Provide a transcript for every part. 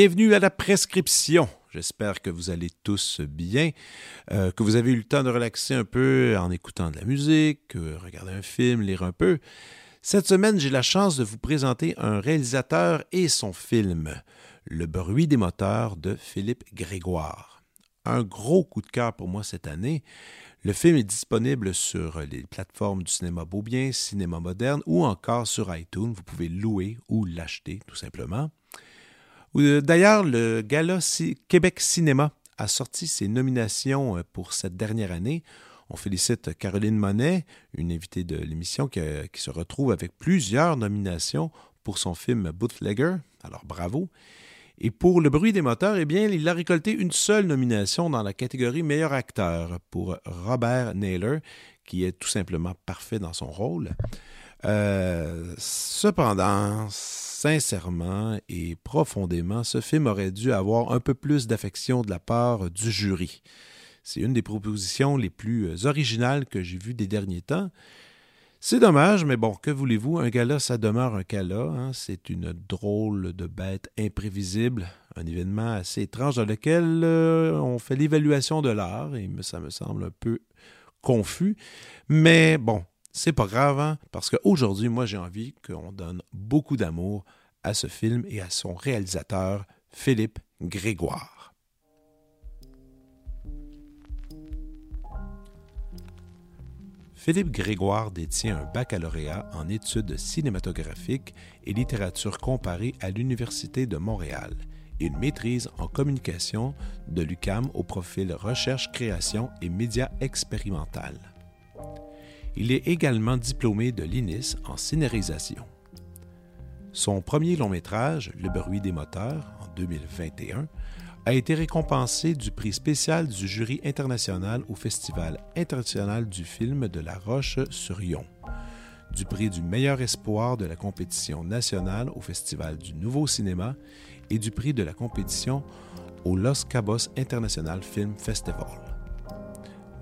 Bienvenue à la prescription. J'espère que vous allez tous bien, euh, que vous avez eu le temps de relaxer un peu en écoutant de la musique, euh, regarder un film, lire un peu. Cette semaine, j'ai la chance de vous présenter un réalisateur et son film, Le bruit des moteurs de Philippe Grégoire. Un gros coup de cœur pour moi cette année. Le film est disponible sur les plateformes du cinéma Beaubien, Cinéma Moderne ou encore sur iTunes. Vous pouvez louer ou l'acheter tout simplement. Euh, d'ailleurs, le Gala Québec Cinéma a sorti ses nominations euh, pour cette dernière année. On félicite Caroline Monet, une invitée de l'émission qui, se retrouve avec plusieurs nominations pour son film Bootlegger. Alors bravo. Et pour Le bruit des moteurs, eh bien, il a récolté une seule nomination dans la catégorie meilleur acteur pour Robert Naylor, qui est tout simplement parfait dans son rôle. Euh, cependant, sincèrement et profondément, ce film aurait dû avoir un peu plus d'affection de la part du jury. C'est une des propositions les plus originales que j'ai vues des derniers temps. C'est dommage, mais bon, que voulez-vous, un gala, ça demeure un gala. Hein? C'est une drôle de bête imprévisible, un événement assez étrange dans lequel euh, on fait l'évaluation de l'art, et ça me semble un peu confus. Mais bon, c'est pas grave, hein, parce qu'aujourd'hui, moi, j'ai envie qu'on donne beaucoup d'amour à ce film et à son réalisateur, Philippe Grégoire. Philippe Grégoire détient un baccalauréat en études cinématographiques et littérature comparée à l'Université de Montréal et une maîtrise en communication de l'UCAM au profil recherche, création et médias expérimental. Il est également diplômé de l'INIS en scénarisation. Son premier long métrage, Le bruit des moteurs, en 2021, a été récompensé du prix spécial du jury international au Festival international du film de La Roche-sur-Yon, du prix du meilleur espoir de la compétition nationale au Festival du Nouveau Cinéma et du prix de la compétition au Los Cabos International Film Festival.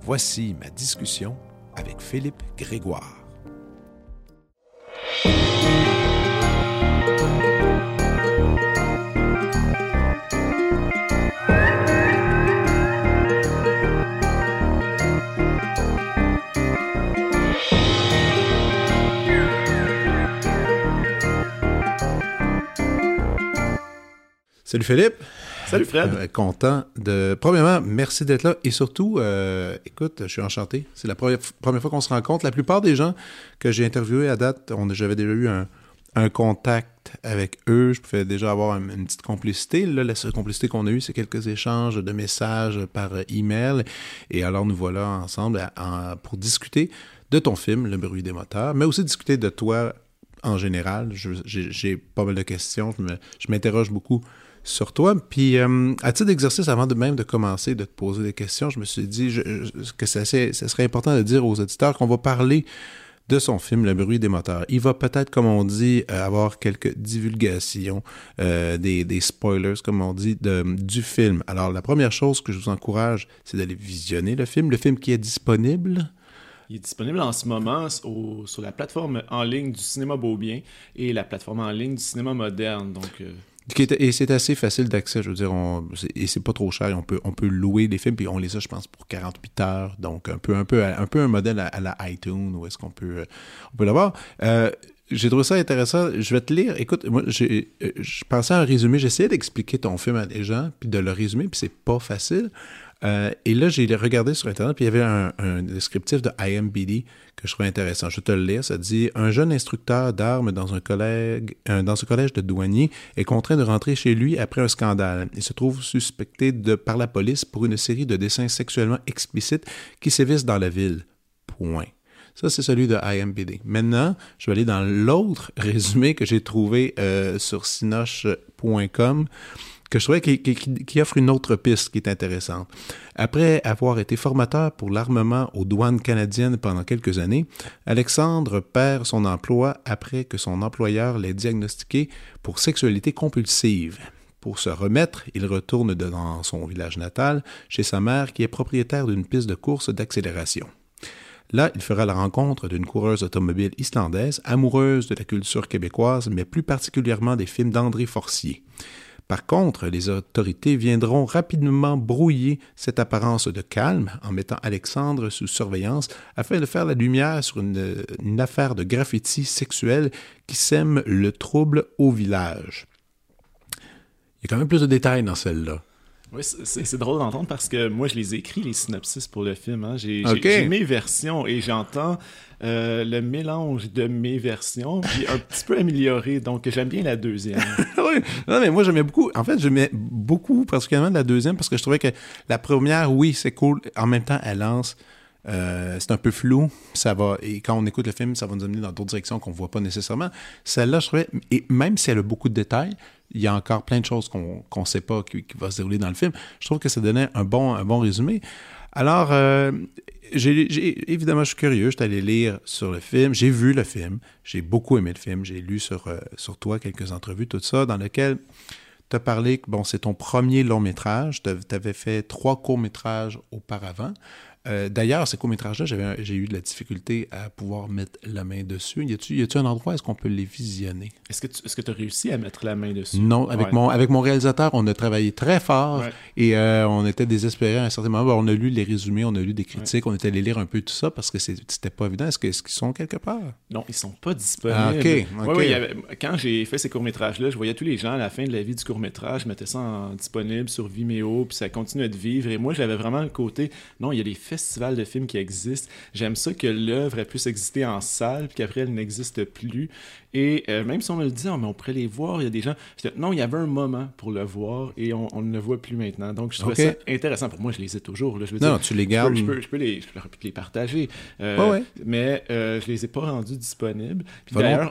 Voici ma discussion avec Philippe Grégoire. Salut Philippe. Salut Fred. Euh, content de. Premièrement, merci d'être là. Et surtout, euh, écoute, je suis enchanté. C'est la première, fois qu'on se rencontre. La plupart des gens que j'ai interviewés à date, j'avais déjà eu un, contact avec eux. Je pouvais déjà avoir une, petite complicité. Là, la seule complicité qu'on a eue, c'est quelques échanges de messages par email. Et alors, nous voilà ensemble pour discuter de ton film, Le bruit des moteurs, mais aussi discuter de toi en général. J'ai pas mal de questions. Je m'interroge beaucoup sur toi. Puis, euh, à titre d'exercice, avant de même de commencer de te poser des questions, je me suis dit que ça, serait important de dire aux auditeurs qu'on va parler de son film Le bruit des moteurs. Il va peut-être, comme on dit, euh, avoir quelques divulgations, euh, des, spoilers, comme on dit, du film. Alors, la première chose que je vous encourage, c'est d'aller visionner le film. Le film qui est disponible? Il est disponible en ce moment sur la plateforme en ligne du cinéma Beaubien et la plateforme en ligne du cinéma moderne. Donc, et c'est assez facile d'accès, je veux dire, et c'est pas trop cher. On peut, on peut louer des films, puis on les a, je pense, pour 48 heures. Donc, un peu un, peu, un, peu un modèle à, la iTunes, où est-ce qu'on peut, on peut l'avoir. Euh, j'ai trouvé ça intéressant. Je vais te lire. Écoute, moi, j'ai, euh, je pensais à un résumé. J'essayais d'expliquer ton film à des gens, puis de le résumer, puis c'est pas facile. Euh, et là, j'ai regardé sur Internet, puis il y avait un, descriptif de IMBD que je trouvais intéressant. Je te le lis. Ça dit Un jeune instructeur d'armes dans un collège, dans ce collège de douaniers est contraint de rentrer chez lui après un scandale. Il se trouve suspecté par la police pour une série de dessins sexuellement explicites qui sévissent dans la ville. Point. Ça, c'est celui de IMBD. Maintenant, je vais aller dans l'autre résumé que j'ai trouvé euh, sur sinoche.com que je trouvais qui, offre une autre piste qui est intéressante. Après avoir été formateur pour l'armement aux douanes canadiennes pendant quelques années, Alexandre perd son emploi après que son employeur l'ait diagnostiqué pour sexualité compulsive. Pour se remettre, il retourne dans son village natal, chez sa mère qui est propriétaire d'une piste de course d'accélération. Là, il fera la rencontre d'une coureuse automobile islandaise, amoureuse de la culture québécoise, mais plus particulièrement des films d'André Forcier. Par contre, les autorités viendront rapidement brouiller cette apparence de calme en mettant Alexandre sous surveillance afin de faire la lumière sur une, affaire de graffiti sexuel qui sème le trouble au village. Il y a quand même plus de détails dans celle-là. Oui, c'est drôle d'entendre parce que moi, je les écris, les synopsis pour le film. Hein. J'ai mes versions et j'entends euh, le mélange de mes versions, puis un petit peu amélioré. Donc, j'aime bien la deuxième. oui, non, mais moi, j'aimais beaucoup. En fait, j'aimais beaucoup, particulièrement la deuxième, parce que je trouvais que la première, oui, c'est cool. En même temps, elle lance. Euh, c'est un peu flou, ça va et quand on écoute le film, ça va nous amener dans d'autres directions qu'on voit pas nécessairement. Celle-là, je trouvais, et même si elle a beaucoup de détails, il y a encore plein de choses qu'on ne sait pas qui, qui, va se dérouler dans le film. Je trouve que ça donnait un bon, résumé. Alors, euh, évidemment, je suis curieux. Je suis allé lire sur le film. J'ai vu le film. J'ai beaucoup aimé le film. J'ai lu sur, euh, toi quelques entrevues, tout ça, dans lequel tu as parlé que bon, c'est ton premier long métrage. Tu avais fait trois courts métrages auparavant. Euh, d'ailleurs, ces courts-métrages-là, j'ai eu de la difficulté à pouvoir mettre la main dessus. Y a-t-il un endroit où est-ce qu'on peut les visionner? Est-ce que tu as réussi à mettre la main dessus? Non, avec, mon, avec mon réalisateur, on a travaillé très fort et euh, on était désespérés à un certain moment. On a lu les résumés, on a lu des critiques, on était allé lire un peu tout ça parce que c'était pas évident. Est-ce qu'ils sont quelque part? Non, ils sont pas disponibles. Ah, OK. quand j'ai fait ces courts-métrages-là, je voyais tous les gens à la fin de la vie du court-métrage mettre ça en disponible sur Vimeo, puis ça continuait de vivre. Et moi, j'avais vraiment le côté, non, il y a des festivals de films qui existent. J'aime ça que l'œuvre puisse exister en salle, puis qu'après elle n'existe plus. Et euh, même si on me le dit, oh, mais on pourrait les voir, il y a des gens. Non, il y avait un moment pour le voir et on, ne le voit plus maintenant. Donc je trouvais ça intéressant. Pour moi, je les ai toujours. Je veux non, tu les gardes. Je peux, je peux, les, les, partager. Euh, Mais euh, je les ai pas rendus disponibles.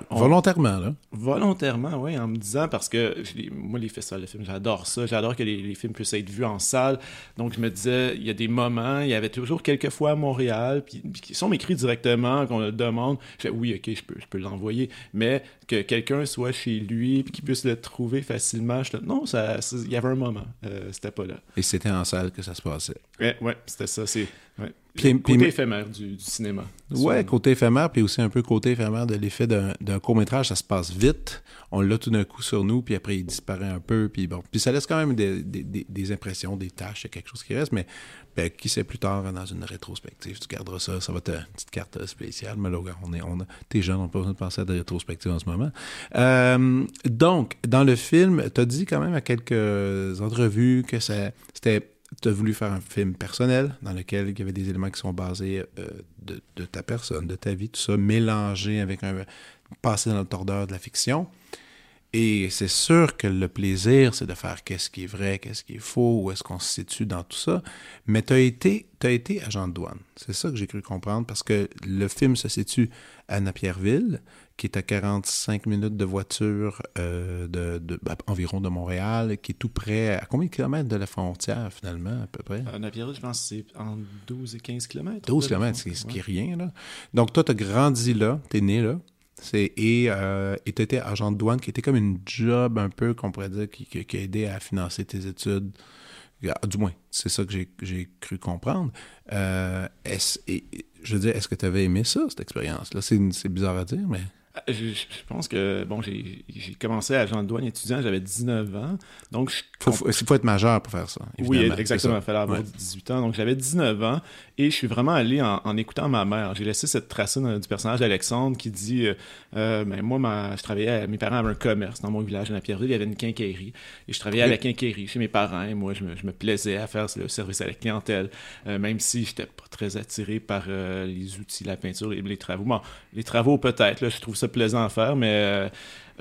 volontairement, là. Volontairement, oui, en me disant, parce que moi, les festivals de films, j'adore ça. J'adore que les, les, films puissent être vus en salle. Donc je me disais, il y a des moments, il y avait toujours quelques fois à Montréal, puis, qui sont écrits directement, qu'on le demande. Je oui, ok, je peux, je peux l'envoyer, mais que quelqu'un soit chez lui, puis qu'il puisse le trouver facilement. Je non, ça, il y avait un moment, euh, c'était pas là. Et c'était en salle que ça se passait. Ouais, ouais, c'était ça. C'est puis, côté éphémère du, cinéma. Ouais, côté éphémère, puis aussi un peu côté éphémère de l'effet d'un court-métrage, ça se passe vite. On l'a tout d'un coup sur nous, puis après il disparaît un peu, puis bon. Puis ça laisse quand même des, des, des impressions, des tâches, il y a quelque chose qui reste, mais qui sait plus tard dans une rétrospective, tu garderas ça, ça va être une petite carte spéciale, mais là, on est, on t'es jeune, on pas besoin de penser à des rétrospectives en ce moment. Euh, donc, dans le film, tu as dit quand même à quelques entrevues que c'était tu as voulu faire un film personnel dans lequel il y avait des éléments qui sont basés euh, de, de, ta personne, de ta vie, tout ça, mélangé avec un passé dans le tordeur de la fiction. Et c'est sûr que le plaisir, c'est de faire qu'est-ce qui est vrai, qu'est-ce qui est faux, où est-ce qu'on se situe dans tout ça. Mais tu as été, as été agent de douane. C'est ça que j'ai cru comprendre parce que le film se situe à Napierville, qui est à 45 minutes de voiture euh, de, ben, environ de Montréal, qui est tout près, à combien de kilomètres de la frontière finalement, à peu près? À Napierville, je pense que c'est entre 12 et 15 kilomètres. 12 kilomètres, ce qui est rien. Là. Donc toi, tu as grandi là, tu es né là. Et euh, tu étais agent de douane, qui était comme une job un peu, qu'on pourrait dire, qui, qui, a aidé à financer tes études. Du moins, c'est ça que j'ai cru comprendre. Euh, je veux dire, est-ce que tu avais aimé ça, cette expérience-là? C'est bizarre à dire, mais... Euh, je, pense que, bon, j'ai commencé à agent de douane étudiant, j'avais 19 ans. Donc, il faut, faut, être majeur pour faire ça. Oui, exactement. Il fallait avoir 18 ans. Donc, j'avais 19 ans et je suis vraiment allé en, écoutant ma mère. J'ai laissé cette trace du personnage d'Alexandre qui dit euh, euh ben, Moi, ma, je travaillais, mes parents avaient un commerce dans mon village, à Pierreville, il y avait une quincaillerie. Et je travaillais à la quincaillerie chez mes parents. Et moi, je me, je me plaisais à faire le service à la clientèle, euh, même si je n'étais pas très attiré par les outils, la peinture et les travaux. Bon, les travaux, peut-être, je trouve ça plaisant à faire, mais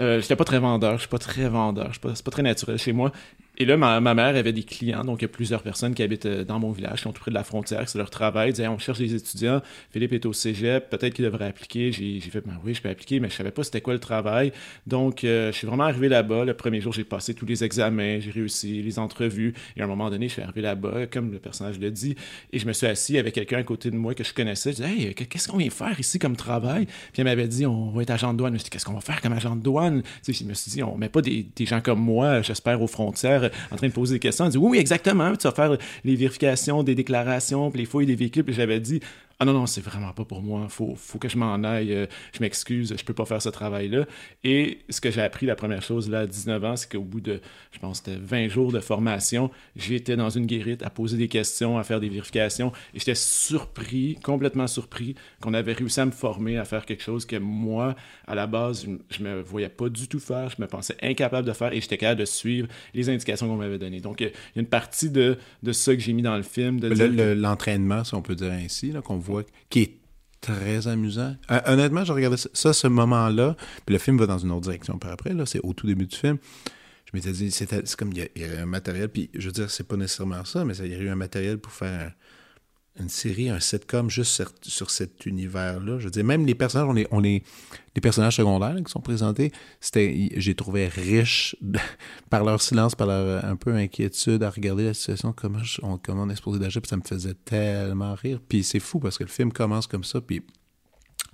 euh, euh, j'étais pas très vendeur, je suis pas très vendeur, c'est pas, pas très naturel chez moi. Et là, ma, mère avait des clients, donc il y a plusieurs personnes qui habitent euh, dans mon village, qui sont tout près de la frontière, c'est leur travail. Ils on cherche des étudiants, Philippe est au cégep, peut-être qu'il devrait appliquer. J'ai fait, ben oui, je peux appliquer, mais je savais pas c'était quoi le travail. Donc, euh, je suis vraiment arrivé là-bas. Le premier jour, j'ai passé tous les examens, j'ai réussi les entrevues. Et à un moment donné, je suis arrivé là-bas, comme le personnage le dit, et je me suis assis avec quelqu'un à côté de moi que je connaissais. Je disais, hey, qu'est-ce qu'on vient faire ici comme travail? Puis elle m'avait dit, on va être agent de douane. Je me suis qu'est-ce qu'on va faire comme agent de douane? Je me suis dit, on met pas des, gens comme moi, j'espère, aux frontières, en train de poser des questions. Elle dit, oui, exactement. Tu vas faire les vérifications des déclarations, puis les fouilles des véhicules. Puis j'avais dit, ah non, non, c'est vraiment pas pour moi, faut, faut que je m'en aille, euh, je m'excuse, je peux pas faire ce travail-là. Et ce que j'ai appris, la première chose, là, à 19 ans, c'est qu'au bout de, je pense, c'était 20 jours de formation, j'étais dans une guérite à poser des questions, à faire des vérifications, et j'étais surpris, complètement surpris, qu'on avait réussi à me former à faire quelque chose que moi, à la base, je, me voyais pas du tout faire, je me pensais incapable de faire, et j'étais capable de suivre les indications qu'on m'avait données. Donc, il y a une partie de, de ça que j'ai mis dans le film. L'entraînement, si on peut dire ainsi, qu'on qui est très amusant. Euh, honnêtement, je regardais ça, ce moment-là, puis le film va dans une autre direction par après, là, c'est au tout début du film. Je m'étais dit, c'est comme il y, a, un matériel, puis je veux dire, c'est pas nécessairement ça, mais il y a eu un matériel pour faire une série, un sitcom juste sur, cet univers-là. Je veux dire, même les personnages, on les, on les, les personnages secondaires qui sont présentés, c'était, j'ai trouvé riche par leur silence, par leur un peu inquiétude à regarder la situation, comment, on, comment on est supposé d'agir, puis ça me faisait tellement rire. Puis c'est fou parce que le film commence comme ça, puis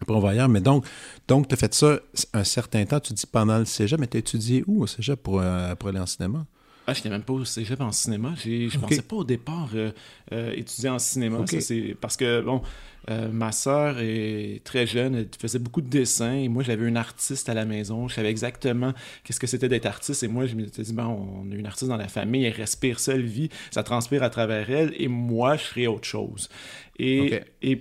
après on va ailleurs. Mais donc, donc tu as fait ça un certain temps, tu dis pendant le cégep, mais tu as étudié où au cégep pour, euh, pour aller en cinéma? Ah, je n'étais même pas au cégep en cinéma. Je ne pensais pas au départ euh, euh, étudier en cinéma. c'est parce que, bon, euh, ma sœur est très jeune, elle faisait beaucoup de dessins et moi j'avais une artiste à la maison, je savais exactement qu'est-ce que c'était d'être artiste et moi je me suis dit bon on a une artiste dans la famille, elle respire seule vie, ça transpire à travers elle et moi je ferai autre chose. Et, et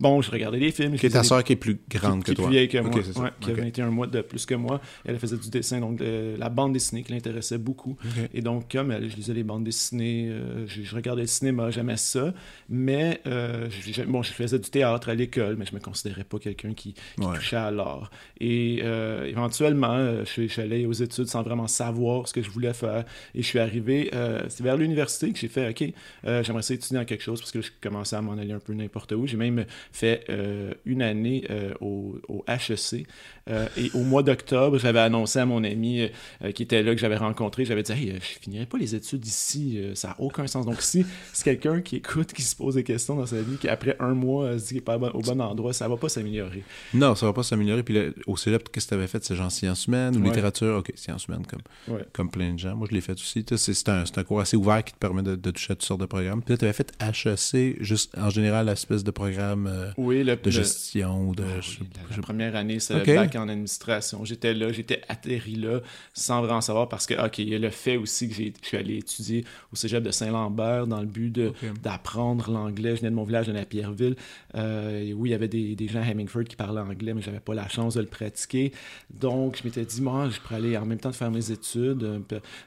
Bon, je regardais des films. C'est ta soeur qui est plus grande que toi. Qui est plus vieille que moi, qui a 21 mois de plus que moi. Elle faisait du dessin, donc la bande dessinée qui l'intéressait beaucoup. Et donc, comme elle, je lisais les bandes dessinées, euh, je, regardais le cinéma, j'aimais ça. Mais, euh, je, bon, je faisais du théâtre à l'école, mais je me considérais pas quelqu'un qui, touchait à l'art. Et euh, éventuellement, je, suis allé aux études sans vraiment savoir ce que je voulais faire. Et je suis arrivé, c'est vers l'université que j'ai fait, OK, j'aimerais essayer d'étudier dans quelque chose parce que je commençais à m'en aller un peu n'importe où. J'ai même fait euh, une année euh, au, au, HEC. Euh, et au mois d'octobre, j'avais annoncé à mon ami qui était là, que j'avais rencontré, j'avais dit Hey, je finirai pas les études ici, ça n'a aucun sens. Donc, si c'est quelqu'un qui écoute, qui se pose des questions dans sa vie, qui après un mois se dit qu'il n'est pas au bon endroit, ça va pas s'améliorer. Non, ça va pas s'améliorer. Puis au cégep, qu'est-ce que tu avais fait? C'est genre sciences humaines ou littérature? Ok, sciences humaines, comme, comme plein de gens. Moi, je l'ai fait aussi. C'est un, un, cours assez ouvert qui te permet de, toucher à toutes sortes de programmes. Puis là, tu avais fait HEC, juste en général, l'espèce de programme oui, le, de gestion. De, ah la, première année, c'est le bac en administration. J'étais là, j'étais atterri là, sans vraiment savoir, parce que, OK, il y a le fait aussi que je suis allé étudier au cégep de Saint-Lambert dans le but d'apprendre l'anglais. Je venais de mon village de la Pierreville, euh, où il y avait des, des, gens à Hemingford qui parlaient anglais, mais j'avais pas la chance de le pratiquer. Donc, je m'étais dit, moi, je pourrais aller en même temps de faire mes études,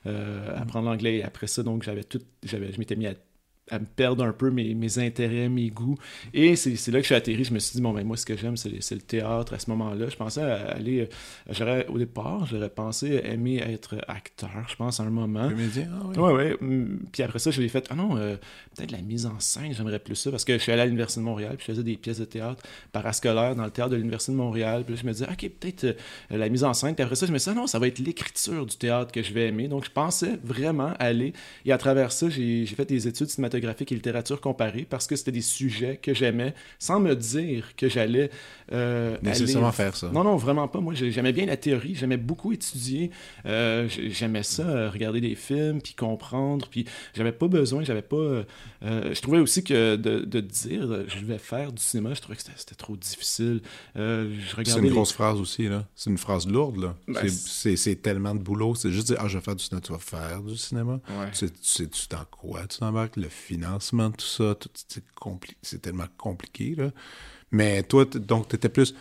euh, apprendre l'anglais. Et après ça, donc, j'avais tout, je m'étais mis à à me perdre un peu mes, mes intérêts, mes goûts. Et c'est là que je suis atterri. Je me suis dit, bon, ben moi, ce que j'aime, c'est le théâtre à ce moment-là. Je pensais aller. Euh, j'aurais, au départ, j'aurais pensé aimer être acteur, je pense, à un moment. Comédien, ah oui. Ouais, ouais. Mm, puis après ça, je l'ai fait, ah non, euh, peut-être la mise en scène, j'aimerais plus ça. Parce que je suis allé à l'Université de Montréal, puis je faisais des pièces de théâtre parascolaires dans le théâtre de l'Université de Montréal. Puis là, je me disais, ok, peut-être euh, la mise en scène. Puis après ça, je me suis dit, ah non, ça va être l'écriture du théâtre que je vais aimer. Donc, je pensais vraiment aller. Et à travers ça, j'ai fait des études cinématographiques et littérature comparée parce que c'était des sujets que j'aimais sans me dire que j'allais euh, nécessairement faire ça. Non, non, vraiment pas. Moi, j'aimais bien la théorie, j'aimais beaucoup étudier, euh, j'aimais ça, euh, regarder des films, puis comprendre, puis j'avais pas besoin, j'avais pas... je trouvais aussi que de, dire je vais faire du cinéma, je trouvais que c'était trop difficile. c'est une grosse phrase aussi, là. C'est une phrase lourde, là. Ben, c'est tellement de boulot, c'est juste dire, ah, je vais faire du cinéma, tu vas faire du cinéma. Tu sais-tu dans quoi tu t'embarques? Le financement, tout ça, c'est tellement compliqué. Mais toi, donc, tu étais plus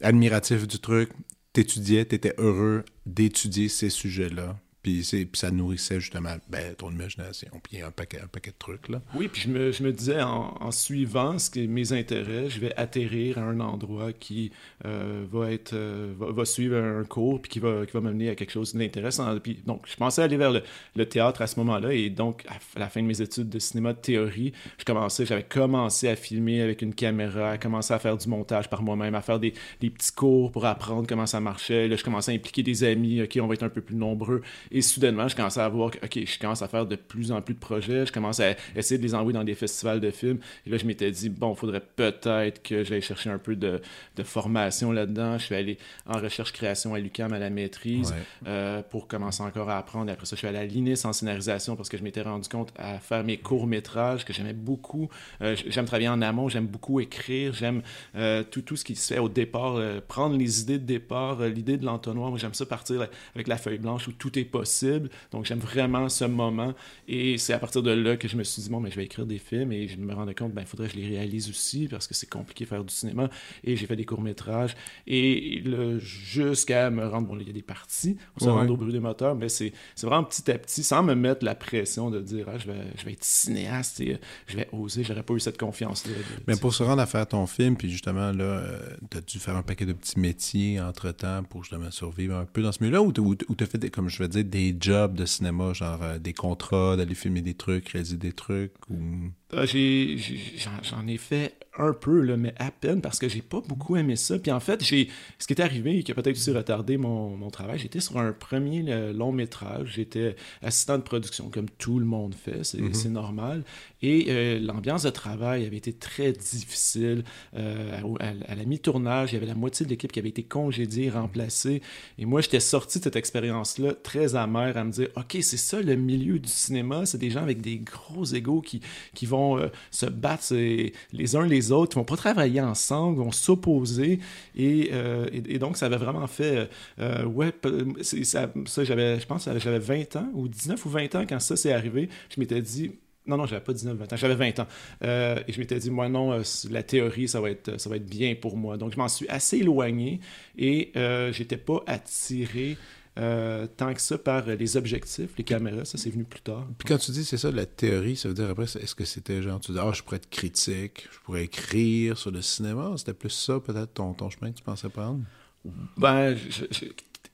admiratif du truc, t'étudiais, t'étais heureux d'étudier ces sujets-là. Puis, ça nourrissait justement ben, ton imagination, puis un paquet, un paquet de trucs. Là. Oui, puis je me, je me disais, en, suivant ce que, mes intérêts, je vais atterrir à un endroit qui euh, va, être, euh, va, suivre un cours, puis qui va, qui va m'amener à quelque chose d'intéressant. Puis, donc, je pensais aller vers le, le théâtre à ce moment-là, et donc, à la fin de mes études de cinéma de théorie, je commençais, j'avais commencé à filmer avec une caméra, à commencer à faire du montage par moi-même, à faire des, des petits cours pour apprendre comment ça marchait. Là, je commençais à impliquer des amis, OK, on va être un peu plus nombreux Et soudainement, je commençais à voir que, OK, je commence à faire de plus en plus de projets. Je commence à essayer de les envoyer dans des festivals de films. Et là, je m'étais dit, bon, il faudrait peut-être que j'aille chercher un peu de, de formation là-dedans. Je suis allé en recherche-création à l'UQAM à la maîtrise euh, pour commencer encore à apprendre. Et après ça, je suis allé à l'INIS en scénarisation parce que je m'étais rendu compte à faire mes courts-métrages que j'aimais beaucoup. Euh, j'aime travailler en amont, j'aime beaucoup écrire, j'aime euh, tout, tout ce qui se fait au départ, prendre les idées de départ, l'idée de l'entonnoir. Moi, j'aime ça partir avec la feuille blanche où tout est possible. Donc, j'aime vraiment ce moment. Et c'est à partir de là que je me suis dit, bon, mais je vais écrire des films et je me rendais compte, ben, il faudrait que je les réalise aussi parce que c'est compliqué de faire du cinéma. Et j'ai fait des courts-métrages. Et jusqu'à me rendre, bon, il y a des parties, on se rend au bruit des moteurs, mais c'est vraiment petit à petit, sans me mettre la pression de dire, ah, je, vais, je vais être cinéaste et je vais oser. J'aurais pas eu cette confiance-là. Mais pour se rendre à faire ton film, puis justement, là, euh, tu as dû faire un paquet de petits métiers entre-temps pour justement survivre un peu dans ce milieu-là, ou tu as fait, comme je vais dire, des jobs de cinéma, genre euh, des contrats, d'aller filmer des trucs, réaliser des trucs, ou... Euh, j'ai, j'en ai fait un peu, là, mais à peine parce que j'ai pas beaucoup aimé ça. Puis en fait, j'ai ce qui est arrivé et qui a peut-être aussi retardé mon, mon travail, j'étais sur un premier euh, long métrage. J'étais assistant de production, comme tout le monde fait, c'est mm-hmm. normal. Et euh, l'ambiance de travail avait été très difficile. Euh, à, la mi-tournage, il y avait la moitié de l'équipe qui avait été congédiée, remplacée. Et moi, j'étais sorti de cette expérience-là très amère à me dire, OK, c'est ça le milieu du cinéma. C'est des gens avec des gros égaux qui, qui vont se battre les uns les autres, ils vont pas travailler ensemble, vont s'opposer. Et, euh, et, donc, ça avait vraiment fait. Euh, ouais, ça j'avais, je pense j'avais 20 ans, ou 19 ou 20 ans quand ça s'est arrivé. Je m'étais dit. Non, non, j'avais pas 19, 20 ans, j'avais 20 ans. Euh, et je m'étais dit, moi, non, la théorie, ça va, être, ça va être bien pour moi. Donc, je m'en suis assez éloigné et j'étais pas attiré euh, tant que ça par les objectifs, les caméras, ça c'est venu plus tard. Puis quand tu dis c'est ça la théorie, ça veut dire après, est-ce que c'était genre, tu dis, ah, je pourrais être critique, je pourrais écrire sur le cinéma, c'était plus ça peut-être ton, ton chemin que tu pensais prendre? Ben, je,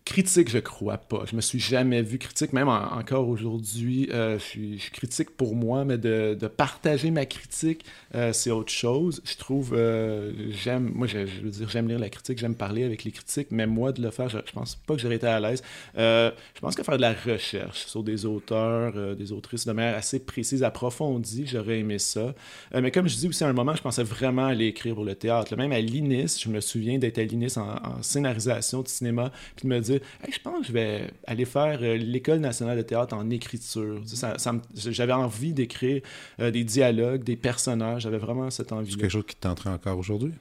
critique, je crois pas. Je me suis jamais vu critique, même encore aujourd'hui. Euh, je, suis, critique pour moi, mais de, partager ma critique, euh, c'est autre chose. Je trouve, euh, j'aime, moi, je, veux dire, j'aime lire la critique, j'aime parler avec les critiques, mais moi, de le faire, je, pense pas que j'aurais été à l'aise. je pense que faire de la recherche sur des auteurs, des autrices de manière assez précise, approfondie, j'aurais aimé ça. mais comme je dis aussi à un moment, je pensais vraiment aller écrire pour le théâtre. Même à l'INIS, je me souviens d'être à l'INIS en scénarisation de cinéma, puis de me dire, je pense que je vais aller faire euh, l'École nationale de théâtre en écriture. J'avais envie d'écrire euh, des dialogues, des personnages. J'avais vraiment cette envie. C'est quelque chose qui t'entraîne encore aujourd'hui?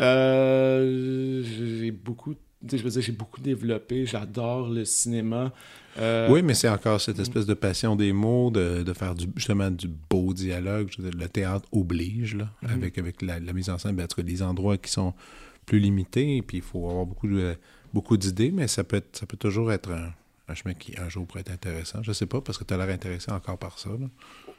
Euh, j'ai beaucoup je veux dire, j'ai beaucoup développé, j'adore le cinéma. Oui, mais c'est encore cette espèce de passion des mots, de, faire du, justement du beau dialogue. le théâtre oblige, là, mm-hmm. avec, avec la, mise en scène, ben, des endroits qui sont plus limités, puis il faut avoir beaucoup de beaucoup d'idées, mais ça peut, ça peut toujours être un, chemin qui un jour pourrait être intéressant. Je sais pas, parce que tu as l'air intéressé encore par ça.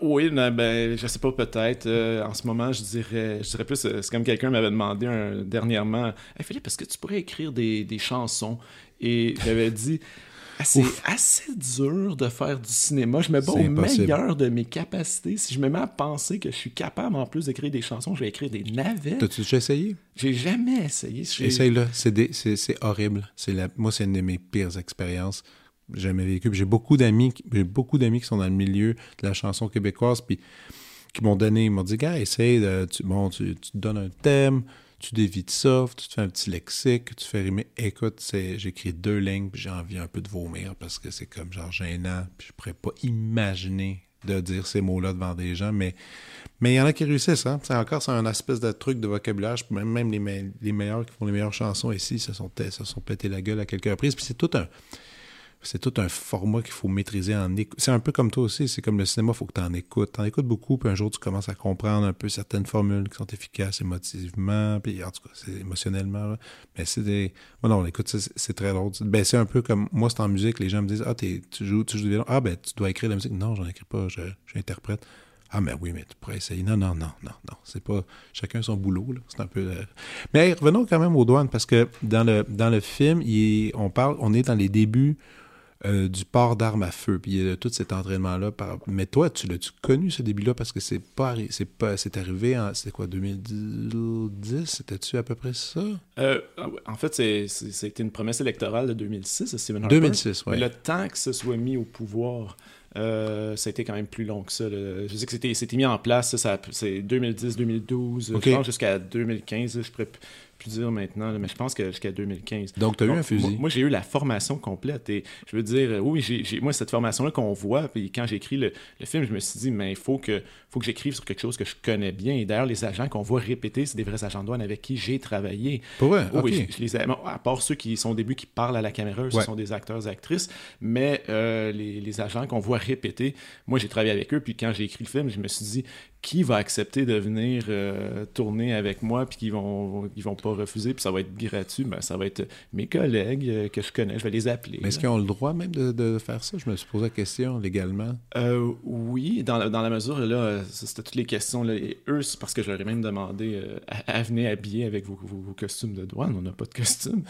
Oui, ben, ben, je sais pas, peut-être. Euh, en ce moment, je dirais, je dirais plus, euh, c'est comme quelqu'un m'avait demandé dernièrement, hey, Philippe, est-ce que tu pourrais écrire des, des chansons? Et j'avais dit, c'est assez dur de faire du cinéma. Je me bats au meilleur de mes capacités. Si je me mets à penser que je suis capable, en plus d'écrire des chansons, je vais écrire des navettes. T'as-tu déjà essayé? J'ai jamais essayé. Essaye-le. C'est horrible. La... Moi, c'est une de mes pires expériences. J'ai jamais vécu. J'ai beaucoup d'amis, j'ai beaucoup d'amis qui sont dans le milieu de la chanson québécoise, puis qui m'ont donné, ils m'ont dit, gars, essaye de, tu, bon, tu, tu te donnes un thème, tu dévites ça, tu te fais un petit lexique, tu fais rimer. Écoute, j'écris deux lignes, puis j'ai envie un peu de vomir parce que c'est comme genre gênant, puis je pourrais pas imaginer de dire ces mots-là devant des gens, mais mais il y en a qui réussissent, hein? C'est encore c'est un espèce de truc de vocabulaire. Même, même les, meilleurs qui font les meilleures chansons ici se sont, se sont pété la gueule à quelques reprises. Puis c'est tout un c'est tout un format qu'il faut maîtriser en écoute. C'est un peu comme toi aussi, c'est comme le cinéma, il faut que tu en écoutes. Tu en écoutes beaucoup, puis un jour, tu commences à comprendre un peu certaines formules qui sont efficaces émotivement, puis en tout cas, c'est émotionnellement. Mais c'est des. Moi, non, écoute, c'est très drôle. Ben, c'est un peu comme moi, c'est en musique, les gens me disent Ah, tu joues, tu joues du violon. Ah, ben, tu dois écrire la musique. Non, j'en écris pas, j'interprète. Ah, mais oui, mais tu pourrais essayer. Non, non, non, non, non. C'est pas. Chacun son boulot, là. C'est un peu. Euh, mais revenons quand même aux douanes, parce que dans le, dans le film, on parle, on est dans les débuts euh, du port d'armes à feu, puis de tout cet entraînement-là. Par... Mais toi, tu l'as-tu connu ce début-là? Parce que c'est pas, c'est pas, c'est arrivé en, c'était quoi, 2010, c'était-tu à peu près ça? Euh, En fait, c'est, c'était une promesse électorale de 2006, Stephen Harper. 2006, oui. Le temps que ce soit mis au pouvoir. Euh, ça a été quand même plus long que ça. Je sais que c'était, c'était mis en place, ça, c'est 2010-2012, je pense jusqu'à 2015, je pourrais plus dire maintenant, mais je pense que jusqu'à 2015. Donc, tu as eu un fusil? Moi, j'ai eu la formation complète. Et je veux dire, oui, j'ai, moi, cette formation-là qu'on voit, puis quand j'ai écrit le, film, je me suis dit, mais il faut que, faut que j'écrive sur quelque chose que je connais bien. Et d'ailleurs, les agents qu'on voit répéter, c'est des vrais agents de douane avec qui j'ai travaillé. Pour vrai? Oui, je, les ai, à part ceux qui sont au début qui parlent à la caméra, ce sont des acteurs et actrices, mais euh, les, les agents qu'on voit répéter, moi, j'ai travaillé avec eux, puis quand j'ai écrit le film, je me suis dit, qui va accepter de venir euh, tourner avec moi puis qui vont ils vont pas refuser puis ça va être gratuit ben ça va être mes collègues euh, que je connais je vais les appeler mais est-ce qu'ils ont le droit même de, faire ça? Je me suis posé la question légalement. Euh, oui dans, dans, la mesure là c'était toutes les questions là et eux c'est parce que je leur ai même demandé à, venir habiller avec vos, vos, costumes de douane on n'a pas de costume.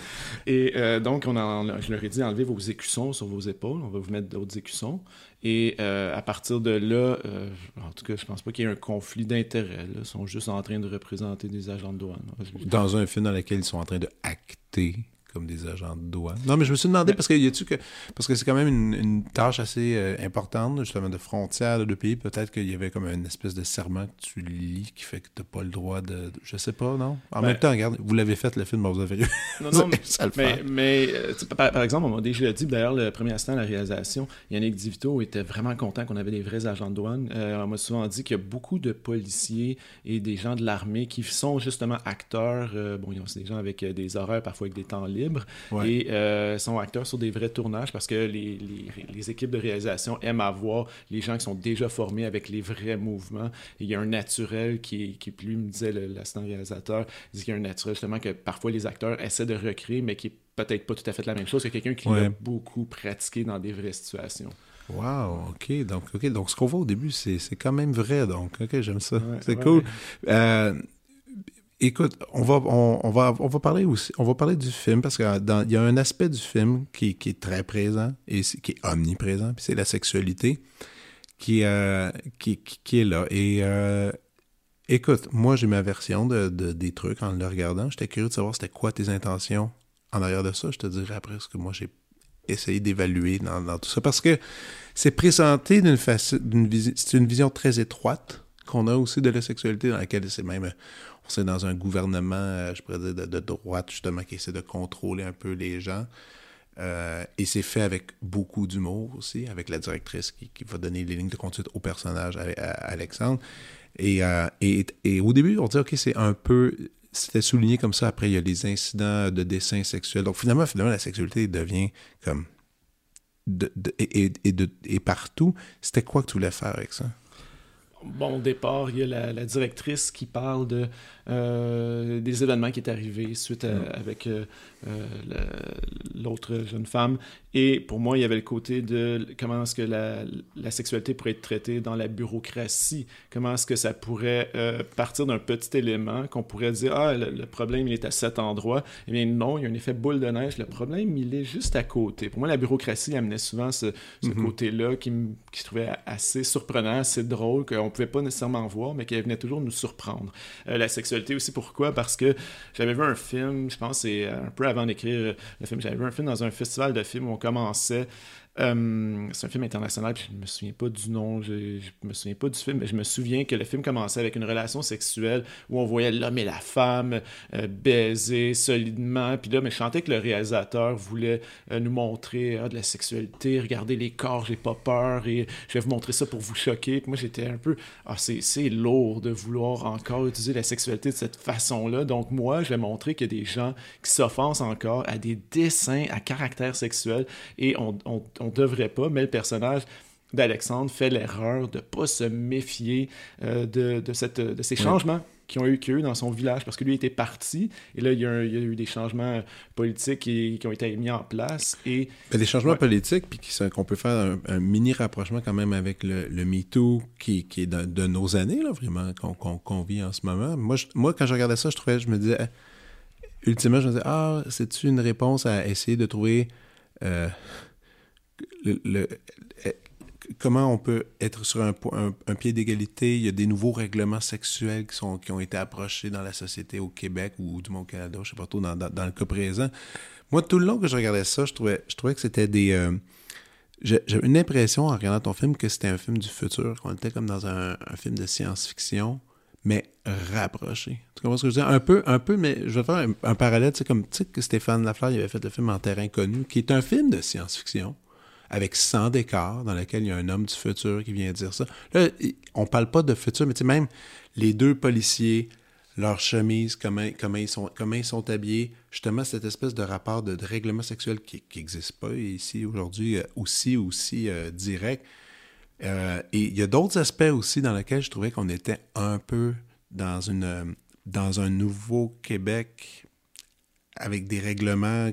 Et donc on a, je leur ai dit enlevez vos écussons sur vos épaules on va vous mettre d'autres écussons et euh, à partir de là, euh, en tout cas, je pense pas qu'il y ait un conflit d'intérêts. Ils sont juste en train de représenter des agents de douane. Dans un film dans lequel ils sont en train de acter comme des agents de douane. Non, mais je me suis demandé, parce que, y a-tu que, parce que c'est quand même une, tâche assez euh, importante, justement, de frontières de deux pays. Peut-être qu'il y avait comme une espèce de serment que tu lis qui fait que tu n'as pas le droit de. Je sais pas, non? En même ben temps, regarde, vous l'avez fait, le film, vous avez eu. Non, non, mais, mais, euh, par, exemple, on m'a déjà dit, d'ailleurs, le premier instant de la réalisation, Yannick Divito était vraiment content qu'on avait des vrais agents de douane. Euh, on m'a souvent dit qu'il y a beaucoup de policiers et des gens de l'armée qui sont justement acteurs. bon, c'est des gens avec des horaires, parfois avec des temps libres et euh, sont acteurs sur des vrais tournages parce que les, les, équipes de réalisation aiment avoir les gens qui sont déjà formés avec les vrais mouvements. il y a un naturel qui, qui lui me disait l'assistant réalisateur, il dit qu'il y a un naturel justement que parfois les acteurs essaient de recréer, mais qui est peut-être pas tout à fait la même chose que quelqu'un qui l'a beaucoup pratiqué dans des vraies situations. Wow, ok. Donc, ok. Donc, ce qu'on voit au début, c'est quand même vrai. Donc, ok, j'aime ça. c'est cool. Euh, Écoute, on va, on, va, on va parler aussi, on va parler du film parce qu'il y a un aspect du film qui, est très présent et qui est omniprésent, puis c'est la sexualité qui, euh, est là. Et euh, écoute, moi j'ai ma version de, des trucs en le regardant. J'étais curieux de savoir c'était quoi tes intentions en arrière de ça. Je te dirai après ce que moi j'ai essayé d'évaluer dans, tout ça parce que c'est présenté d'une façon, c'est une vision très étroite qu'on a aussi de la sexualité dans laquelle c'est même c'est dans un gouvernement, euh, je pourrais dire, de, droite, justement, qui essaie de contrôler un peu les gens. Euh, et c'est fait avec beaucoup d'humour aussi, avec la directrice qui, va donner les lignes de conduite au personnage, à, Alexandre. Euh, et, et, au début, on dit, OK, c'est un peu. C'était souligné comme ça. Après, il y a les incidents de dessin sexuel. Donc, finalement, finalement la sexualité devient comme. et, et partout. C'était quoi que tu voulais faire avec ça? Bon, au départ, il y a la directrice qui parle de euh, des événements qui est arrivé suite à, avec euh, euh, l'autre jeune femme. Et pour moi, il y avait le côté de comment est-ce que la, la, sexualité pourrait être traitée dans la bureaucratie. Comment est-ce que ça pourrait partir d'un petit élément qu'on pourrait dire, ah, le, problème, il est à cet endroit. Eh bien, non, il y a un effet boule de neige. Le problème, il est juste à côté. Pour moi, la bureaucratie amenait souvent ce, ce mm-hmm. côté-là qui, qui, je trouvais assez surprenant, assez drôle, qu'on ne pouvait pas nécessairement voir, mais qui venait toujours nous surprendre. la sexualité aussi. Pourquoi? Parce que j'avais vu un film, je pense c'est un peu avant d'écrire le film, j'avais vu un film dans un festival de films où on commençait euh, c'est un film international, puis je ne me souviens pas du nom, je, ne me souviens pas du film, mais je me souviens que le film commençait avec une relation sexuelle où on voyait l'homme et la femme euh, baiser solidement. Puis là, mais je sentais que le réalisateur voulait euh, nous montrer ah, de la sexualité, regardez les corps, j'ai pas peur, et je vais vous montrer ça pour vous choquer. Puis moi, j'étais un peu, ah, c'est lourd de vouloir encore utiliser la sexualité de cette façon-là. Donc moi, je vais montrer qu'il y a des gens qui s'offensent encore à des dessins à caractère sexuel, et on on devrait pas, mais le personnage d'Alexandre fait l'erreur de ne pas se méfier euh, de, de, cette, de ces changements qui ont eu lieu dans son village, parce que lui était parti, et là, il y a, eu des changements politiques qui, ont été mis en place. Et, des changements politiques, puis qu'on peut faire un, mini rapprochement quand même avec le, le MeToo, qui, qui est de, nos années, là, vraiment, qu'on vit en ce moment. Moi, moi, quand je regardais ça, je trouvais, je me disais, ultimement, je me disais, ah, c'est-tu une réponse à essayer de trouver... Euh, eh, comment on peut être sur un, un, pied d'égalité? Il y a des nouveaux règlements sexuels qui, ont été approchés dans la société au Québec ou du moins au Canada, je sais pas trop, dans, le cas présent. Moi, tout le long que je regardais ça, je trouvais, que c'était des... Euh, j'ai une impression en regardant ton film que c'était un film du futur, qu'on était comme dans un, film de science-fiction, mais rapproché. Tu comprends ce que je veux dire? Un peu, un peu, mais je vais faire un, parallèle, tu sais, comme tu sais que Stéphane Lafleur avait fait le film En terrain connu, qui est un film de science-fiction avec 100 décors dans lequel il y a un homme du futur qui vient dire ça. Là, on parle pas de futur, mais tu sais, même les deux policiers, leur chemise, comment, comment, ils sont, comment ils sont habillés, justement, cette espèce de rapport de, règlement sexuel qui n'existe pas ici aujourd'hui, euh, aussi, aussi euh, direct. Euh, et il y a d'autres aspects aussi dans lesquels je trouvais qu'on était un peu dans, une, dans un nouveau Québec avec des règlements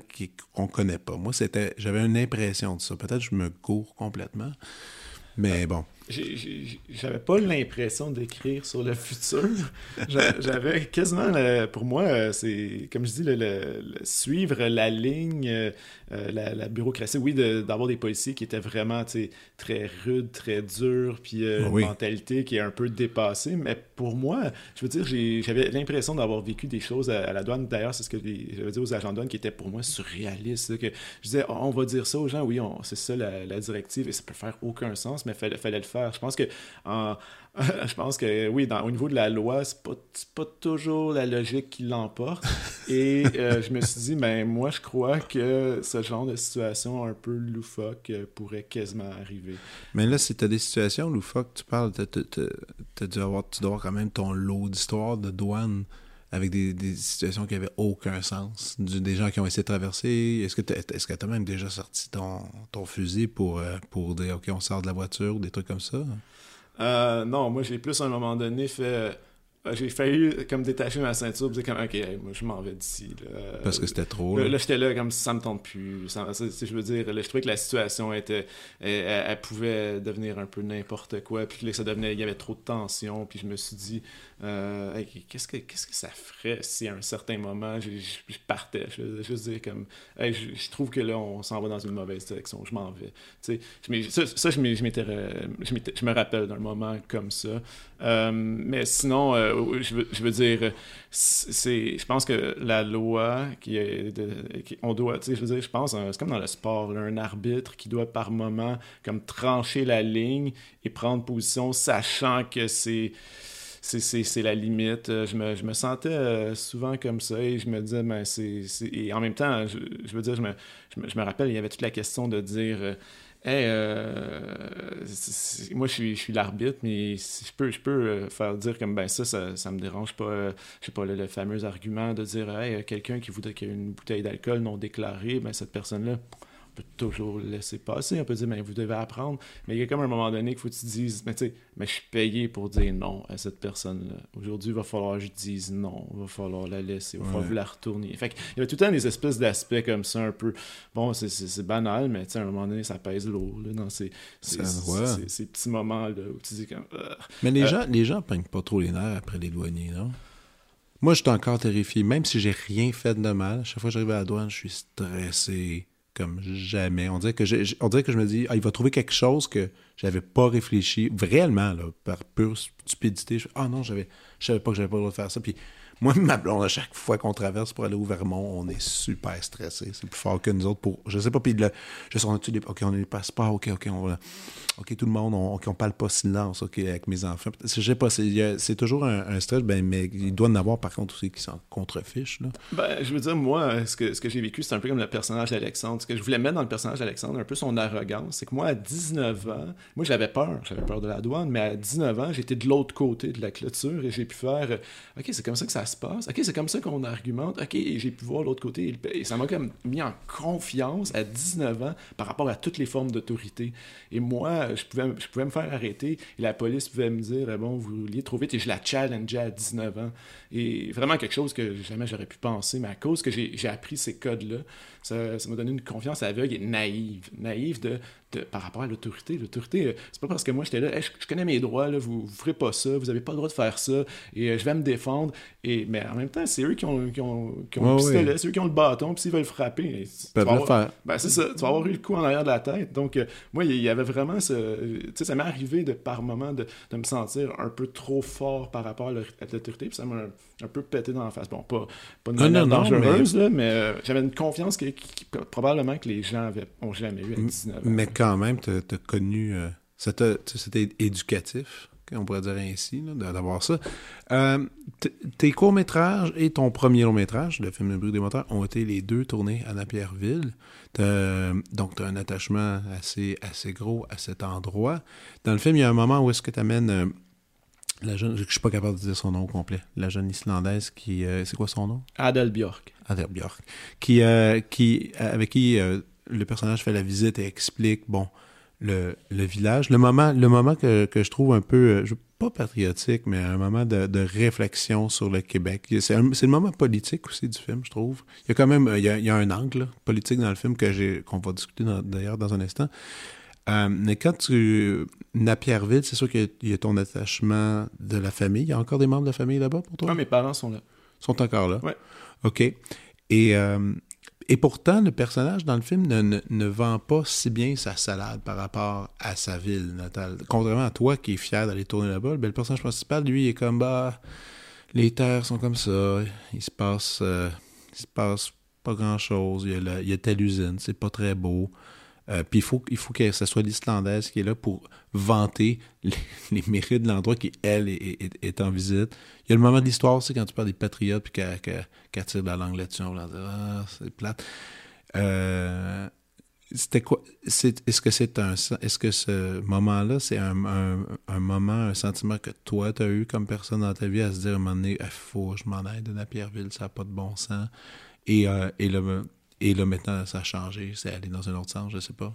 qu'on ne connaît pas. Moi, c'était, j'avais une impression de ça. Peut-être que je me cours complètement, mais bon j'avais pas l'impression d'écrire sur le futur. J'avais quasiment, pour moi, c'est comme je dis, le, suivre la ligne, euh, la, bureaucratie, oui, d'avoir des policiers qui étaient vraiment très rudes, très durs, puis euh, une mentalité qui est un peu dépassée. Mais pour moi, je veux dire, j'avais l'impression d'avoir vécu des choses à, la douane. D'ailleurs, c'est ce que j'avais dit aux agents de douane qui étaient pour moi surréalistes. Que je disais, on va dire ça aux gens, oui, c'est ça la, directive, et ça peut faire aucun sens, mais il fallait, fallait le faire je pense que, je pense que oui, au niveau de la loi, c'est pas, pas toujours la logique qui l'emporte. Et euh, je me suis dit, ben moi, je crois que ce genre de situation un peu loufoque euh, pourrait quasiment arriver. Mais là, si tu as des situations loufoques, tu parles, tu dois avoir quand même ton lot d'histoires de douane avec des, situations qui n'avaient aucun sens, des gens qui ont essayé de traverser. Est-ce que tu as même déjà sorti ton, fusil pour, euh, pour dire OK, on sort de la voiture des trucs comme ça? Euh, non, moi j'ai plus à un moment donné fait j'ai failli comme détacher ma ceinture, dire comme ok, moi je m'en vais d'ici. Parce que c'était trop. Là, j'étais là comme ça me tente plus. je veux dire, je trouvais que la situation était, elle, pouvait devenir un peu n'importe quoi, puis que ça devenait, il y avait trop de tension, puis je me suis dit, euh, qu'est-ce que qu'est-ce que ça ferait si à un certain moment je, partais, je veux dire comme, je, trouve que là on s'en va dans une mauvaise direction, je m'en vais. Tu sais, ça, ça je m'étais, je me rappelle d'un moment comme ça. Euh, mais sinon je veux, je veux dire, je pense que la loi qui on doit, tu sais, je veux dire, je pense, c'est comme dans le sport, un arbitre qui doit par moment comme trancher la ligne et prendre position, sachant que c'est c'est la limite. Je me, je me, sentais euh, souvent comme ça et je me disais, ben, c'est. Et en même temps, je, je veux dire, je me, je me, rappelle, il y avait toute la question de dire euh, euh, moi, je suis, je suis l'arbitre, mais je peux, je peux euh, faire dire comme ben ça, ça, ça me dérange pas. Euh, je sais pas, le, fameux argument de dire hey, quelqu'un qui voudrait qu'il y ait une bouteille d'alcool non déclarée, ben cette personne-là, peut toujours laisser passer. On peut dire, mais vous devez apprendre. Mais il y a comme un moment donné qu'il faut que tu dises, mais tu sais, mais je suis payé pour dire non à cette personne-là. Aujourd'hui, il va falloir que je dise non. Il va falloir la laisser. Il va falloir la retourner. Fait il y a tout le temps des espèces d'aspects comme ça, un peu. Bon, c'est banal, mais tu sais, à un moment donné, ça pèse lourd là, dans ces, ces, petits moments-là où tu dis comme. mais les, euh, gens, les gens peignent pas trop les nerfs après les douaniers, non? Moi, je suis encore terrifié. Même si j'ai rien fait de mal, chaque fois que j'arrive à la douane, je suis stressé comme jamais. On dirait que je, on que je me dis, ah, il va trouver quelque chose que j'avais pas réfléchi, réellement, là, par pure stupidité. Je, ah non, je savais pas que j'avais pas le droit de faire ça. Moi, ma blonde, à chaque fois qu'on traverse pour aller au Vermont, on est super stressé. C'est plus fort que nous autres pour. Je sais pas, puis le, je sais, on a des. OK, on a les passeports, OK, OK, on va. OK, tout le monde, on, OK, on parle pas silence, OK, avec mes enfants. Je sais pas, c'est toujours un, stress, ben, mais il doit en avoir par contre aussi qui s'en contrefichent. Là. Ben, je veux dire, moi, ce que, ce que j'ai vécu, c'est un peu comme le personnage d'Alexandre. Ce que je voulais mettre dans le personnage d'Alexandre, un peu son arrogance, c'est que moi, à 19 ans, moi, j'avais peur. J'avais peur de la douane, mais à 19 ans, j'étais de l'autre côté de la clôture et j'ai pu faire OK, c'est comme ça que ça se passe. OK, c'est comme ça qu'on argumente. OK, j'ai pu voir l'autre côté. Et ça m'a comme mis en confiance à 19 ans par rapport à toutes les formes d'autorité. Et moi, je pouvais, je pouvais me faire arrêter et la police pouvait me dire eh bon, vous vouliez trop vite et je la challengeais à 19 ans. Et vraiment quelque chose que jamais j'aurais pu penser, mais à cause que j'ai appris ces codes-là, ça m'a donné une confiance aveugle et naïve. Naïve de, par rapport à l'autorité. L'autorité, euh, c'est pas parce que moi j'étais là, je, connais mes droits, là, vous, vous ferez pas ça, vous avez pas le droit de faire ça, et euh, je vais me défendre. Et, mais en même temps, c'est eux qui ont, qui ont, qui ont le c'est eux qui ont le bâton, puis s'ils veulent frapper, ils peuvent le faire. Ben, c'est ça, tu vas avoir eu le coup en arrière de la tête. Donc, euh, moi, il y avait vraiment ce. Tu sais, ça m'est arrivé de, par moment de, de, me sentir un peu trop fort par rapport à l'autorité, puis ça m'a un, peu pété dans la face. Bon, pas, pas de manière dangereuse, mais, mais j'avais une confiance que, probablement que les gens avaient, ont jamais eu à 19 ans. Mais quand même, tu as, connu. Euh, c'était éducatif, on pourrait dire ainsi, d'avoir ça. Euh, tes courts-métrages et ton premier long-métrage, le film Le bruit des moteurs, ont été les deux tournés à Napierville. donc, tu as un attachement assez, assez gros à cet endroit. Dans le film, il y a un moment où est-ce que tu amènes. Euh, la jeune, je suis pas capable de dire son nom au complet. La jeune islandaise qui, c'est quoi son nom? Adel Björk. Adel Björk, qui, qui avec qui le personnage fait la visite et explique, bon, le, le village. Le moment, le moment que, que je trouve un peu, euh, pas patriotique, mais un moment de, de réflexion sur le Québec. C'est le moment politique aussi du film, je trouve. Il y a quand même, il y a, il y a un angle politique dans le film que j'ai, qu'on va discuter d'ailleurs dans un instant. Euh, mais quand tu. Napierville, c'est sûr qu'il y, a ton attachement de la famille. Il y a encore des membres de la famille là-bas pour toi? Oui, mes parents sont là. Sont encore là? Oui. OK. Et euh, et pourtant, le personnage dans le film ne, ne, vend pas si bien sa salade par rapport à sa ville natale. Contrairement à toi qui es fier d'aller tourner là-bas, ben, le personnage principal, lui, est comme bah les terres sont comme ça, il se passe, euh, il se passe pas grand-chose, il, il, y a telle usine, c'est pas très beau. Euh, puis il faut, il faut que ce soit l'Islandaise qui est là pour vanter les, mérites de l'endroit qui, elle, est, en visite. Il y a le moment de l'histoire, c'est quand tu parles des patriotes puis qu'elle tire la langue là-dessus, Ah, c'est plate. Euh, c'était quoi Est-ce que c'est un est-ce que ce moment-là, c'est un, moment, un sentiment que toi, tu as eu comme personne dans ta vie à se dire à un moment donné, il faut que je m'en aide de Napierville, ça n'a pas de bon sens. Et, euh, et le, et là, maintenant, ça a changé. C'est allé dans un autre sens, je sais pas.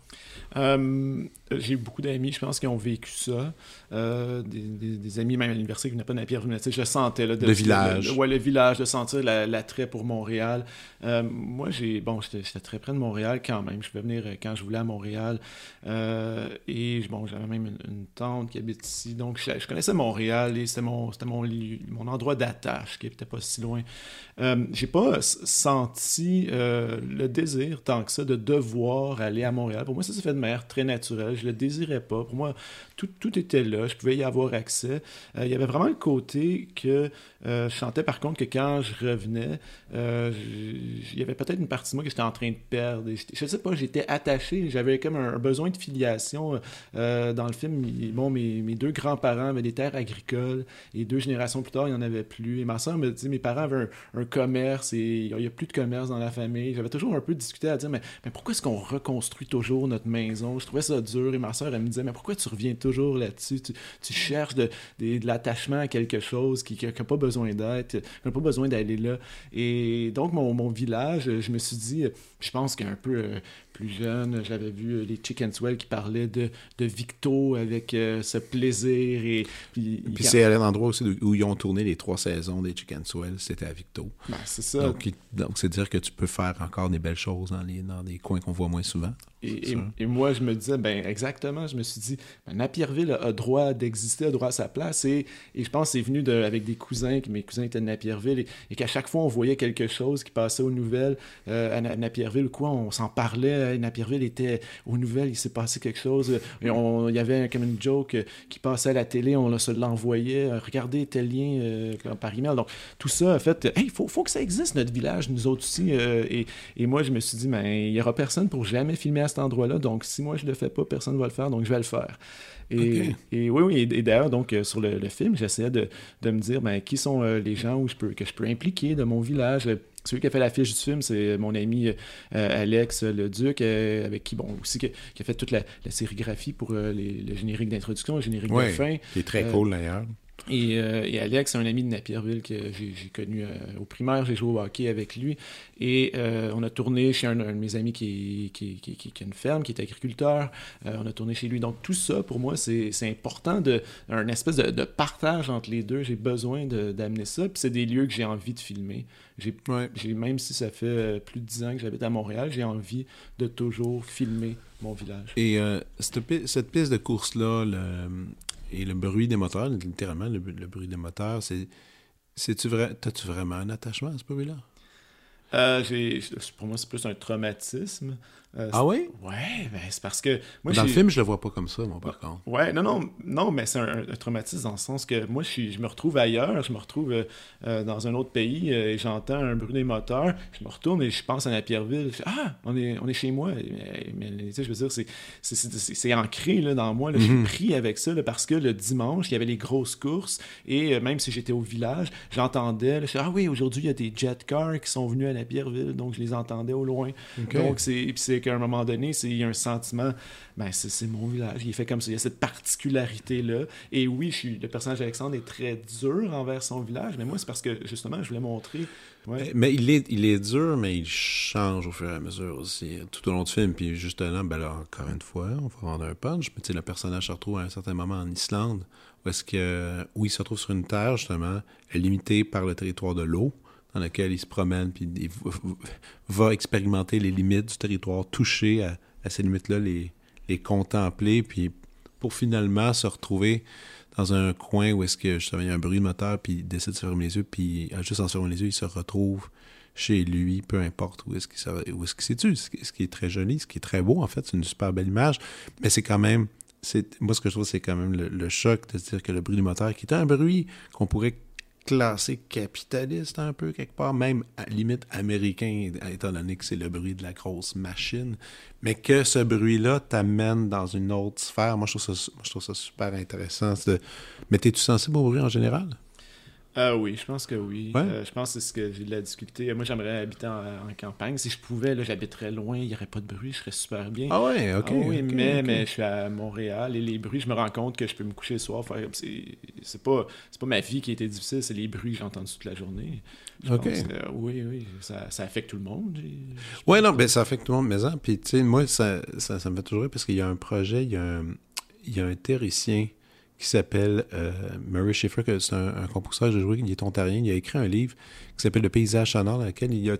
Euh, j'ai beaucoup d'amis, je pense, qui ont vécu ça. Euh, des, amis, même à l'université, qui venaient pas de Napierre, je sentais. Là, le village. ouais, le village, de sentir l'attrait pour Montréal. Euh, moi, j'ai bon, j'étais très près de Montréal quand même. Je pouvais venir quand je voulais à Montréal. et bon, j'avais même une, tante qui habite ici. Donc, je, connaissais Montréal et c'était mon, mon, mon endroit d'attache qui n'était pas si loin. j'ai pas senti le désir tant que ça de devoir aller à Montréal. Pour moi, ça s'est fait de manière très naturelle. Je le désirais pas. Pour moi, tout, était là. Je pouvais y avoir accès. Euh, il y avait vraiment le côté que je sentais par contre que quand je revenais, euh, il y avait peut-être une partie de moi que j'étais en train de perdre. Je, ne sais pas, j'étais attaché. J'avais comme un, besoin de filiation. dans le film, bon, mes, deux grands-parents avaient des terres agricoles et deux générations plus tard, il n'y en avait plus. Et ma soeur me dit mes parents avaient un, commerce et il n'y a plus de commerce dans la famille. J'avais toujours un peu discuté à dire mais, mais pourquoi est-ce qu'on reconstruit toujours notre maison? Je trouvais ça dur et ma soeur, elle me disait mais pourquoi tu reviens toujours là-dessus? Tu, cherches de, de, l'attachement à quelque chose qui n'a pas besoin d'être, qui n'a pas besoin d'aller là. Et donc, mon, mon, village, je me suis dit, je pense qu'un peu euh, plus jeune, j'avais vu euh, les Chickenswell qui parlaient de, de Victo avec euh, ce plaisir. Et, puis, c'est à l'endroit aussi où ils ont tourné les trois saisons des Chickenswell, c'était à Victo. Ben, c'est ça. Donc, donc c'est dire que tu peux faire encore des belles choses dans, les, dans des coins qu'on voit moins souvent. Et, et, moi, je me disais, ben exactement, je me suis dit, ben, Napierville a droit d'exister, a droit à sa place. Et, et je pense que c'est venu de, avec des cousins, que mes cousins étaient de Napierville, et, qu'à chaque fois, on voyait quelque chose qui passait aux nouvelles euh, à Napierville, quoi, on s'en parlait. Napierville était aux nouvelles, il s'est passé quelque chose. Et on, il y avait comme une joke qui passait à la télé, on se l'envoyait. Regardez tel lien euh, par email. Donc, tout ça, en fait, il faut, faut, que ça existe, notre village, nous autres aussi. Euh, et, et, moi, je me suis dit, ben, il n'y aura personne pour jamais filmer à cet endroit-là. Donc, si moi je le fais pas, personne ne va le faire, donc je vais le faire. Et, et oui, oui, et, d'ailleurs, donc, euh, sur le, film, j'essayais de, de, me dire, ben, qui sont euh, les gens où je peux, que je peux impliquer de mon village. Celui qui a fait l'affiche du film, c'est mon ami euh, Alex Le Duc, avec qui, bon, aussi, qui, a fait toute la, sérigraphie pour les, le générique d'introduction, le générique de fin. Qui est très cool d'ailleurs. Et, euh, et, Alex, c'est un ami de Napierville que j'ai connu euh, au primaire. J'ai joué au hockey avec lui. Et euh, on a tourné chez un, un, de mes amis qui, qui, qui, qui, a une ferme, qui est agriculteur. Euh, on a tourné chez lui. Donc, tout ça, pour moi, c'est important. De, un espèce de, de, partage entre les deux. J'ai besoin d'amener ça. Puis c'est des lieux que j'ai envie de filmer. J'ai ouais. Même si ça fait plus de dix ans que j'habite à Montréal, j'ai envie de toujours filmer mon village. Et cette, cette, piste de course-là, et le bruit des moteurs, littéralement, le, bruit des moteurs, c'est. C'est-tu vrai, t'as-tu vraiment un attachement à ce bruit-là? Euh, pour moi, c'est plus un traumatisme. Euh, ah oui? Ouais, ben c'est parce que. Moi, dans le film, je le vois pas comme ça, moi, par contre. Ouais, non, non, non, mais c'est un, un, traumatisme dans le sens que moi, je, je me retrouve ailleurs, je me retrouve euh, euh, dans un autre pays et j'entends un bruit des moteurs, je me retourne et je pense à la Pierreville. Je ah, on est, on est chez moi. Mais, mais tu sais, je veux dire, c'est ancré là, dans moi. Là, mm -hmm. Je suis Mhm. pris avec ça là, parce que le dimanche, il y avait les grosses courses et même si j'étais au village, j'entendais, je ah oui, aujourd'hui, il y a des jet cars qui sont venus à la Pierreville, donc je les entendais au loin. Okay. Donc, c'est qu'à un moment donné, il y a un sentiment, ben c'est mon village, il fait comme ça, il y a cette particularité-là. Et oui, le personnage d'Alexandre est très dur envers son village, mais moi, c'est parce que, justement, je voulais montrer... Mais il est, dur, mais il change au fur et à mesure aussi, tout au long du film. Puis justement, ben là, encore une fois, on va rendre un punch, mais le personnage se retrouve à un certain moment en Islande, que, où il se retrouve sur une terre, justement, limitée par le territoire de l'eau, dans lequel il se promène, puis il va expérimenter les limites du territoire, toucher à, ces limites-là, les, contempler, puis pour finalement se retrouver dans un coin où est-ce que justement il y a un bruit de moteur, puis il décide de se fermer les yeux, puis juste en se fermant les yeux, il se retrouve chez lui, peu importe où est-ce qu'il est qu situe, ce qui est très joli, ce qui est très beau en fait, c'est une super belle image, mais c'est quand même, moi ce que je trouve c'est quand même le, le, choc de se dire que le bruit du moteur, qui est un bruit qu'on pourrait classé capitaliste un peu quelque part, même à limite américain, étant donné que c'est le bruit de la grosse machine, mais que ce bruit-là t'amène dans une autre sphère. Moi, je trouve ça, je trouve ça super intéressant. De... Mais t'es-tu sensible au bruit en général? Euh, oui, je pense que oui. Ouais. Euh, je pense que c'est ce que j'ai de la difficulté. Moi, j'aimerais habiter en, en, campagne. Si je pouvais, là, j'habiterais loin, il n'y aurait pas de bruit, je serais super bien. Ah ouais, ok. Ah oui, okay, mais, okay. mais je suis à Montréal et les bruits, je me rends compte que je peux me coucher le soir. C'est pas, pas ma vie qui a été difficile, c'est les bruits que j'ai entendus toute la journée. Je ok. Que, oui, oui, ça, ça, affecte tout le monde. Oui, non, ben, ça affecte tout le monde, mais hein, Puis, tu sais, moi, ça, ça, ça, me fait toujours rire parce qu'il y a un projet, il y a un, il y a un terricien qui s'appelle euh, Murray Schaeffer, que c'est un, un, compositeur, j'ai joué, il est ontarien, il a écrit un livre qui s'appelle Le paysage sonore, dans lequel il a.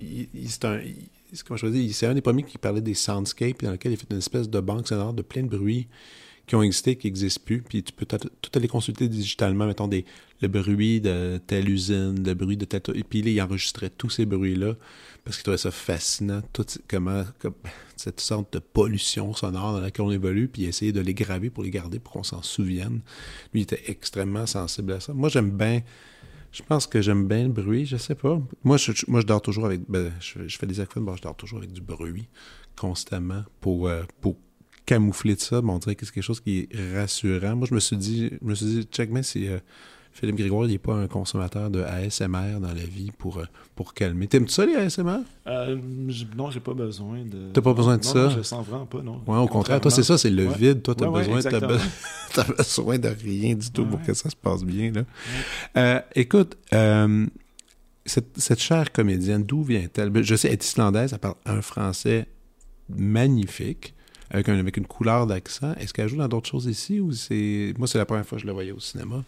Il, il, c'est un. Dis, c'est un des premiers qui parlait des soundscapes, dans lequel il fait une espèce de banque sonore de plein de bruits qui ont existé, qui n'existent plus. Puis tu peux tout aller consulter digitalement, mettons, des, le bruit de telle usine, le bruit de telle. Et puis il enregistrait tous ces bruits-là parce qu'il trouvait ça fascinant, tout, comment, comme, cette sorte de pollution sonore dans laquelle on évolue, puis essayer de les graver pour les garder, pour qu'on s'en souvienne. Lui, il était extrêmement sensible à ça. Moi, j'aime bien. Je pense que j'aime bien le bruit, je sais pas. Moi, je, moi, je dors toujours avec. Ben, je, fais des actions, bon, je dors toujours avec du bruit constamment pour, euh, pour camoufler de ça. Bon, on dirait que c'est quelque chose qui est rassurant. Moi, je me suis dit, je me suis dit, check, mais si euh, Philippe Grégoire, il n'est pas un consommateur de ASMR dans la vie pour, euh, pour calmer. T'aimes-tu ça, les ASMR? Euh, non, j'ai pas besoin de. T'as pas besoin de non, ça? Non, je sens vraiment pas, non. Ouais, au contraire. Toi, c'est ça, c'est le ouais. vide. Toi, t'as ouais, besoin, ouais, be... as besoin de rien du tout pour que ça se passe bien, là. Écoute, cette, cette chère comédienne, d'où vient-elle? Je sais, elle est islandaise, elle parle un français magnifique avec, un, avec une couleur d'accent. Est-ce qu'elle joue dans d'autres choses ici ou c'est. Moi, c'est la première fois que je la voyais au cinéma?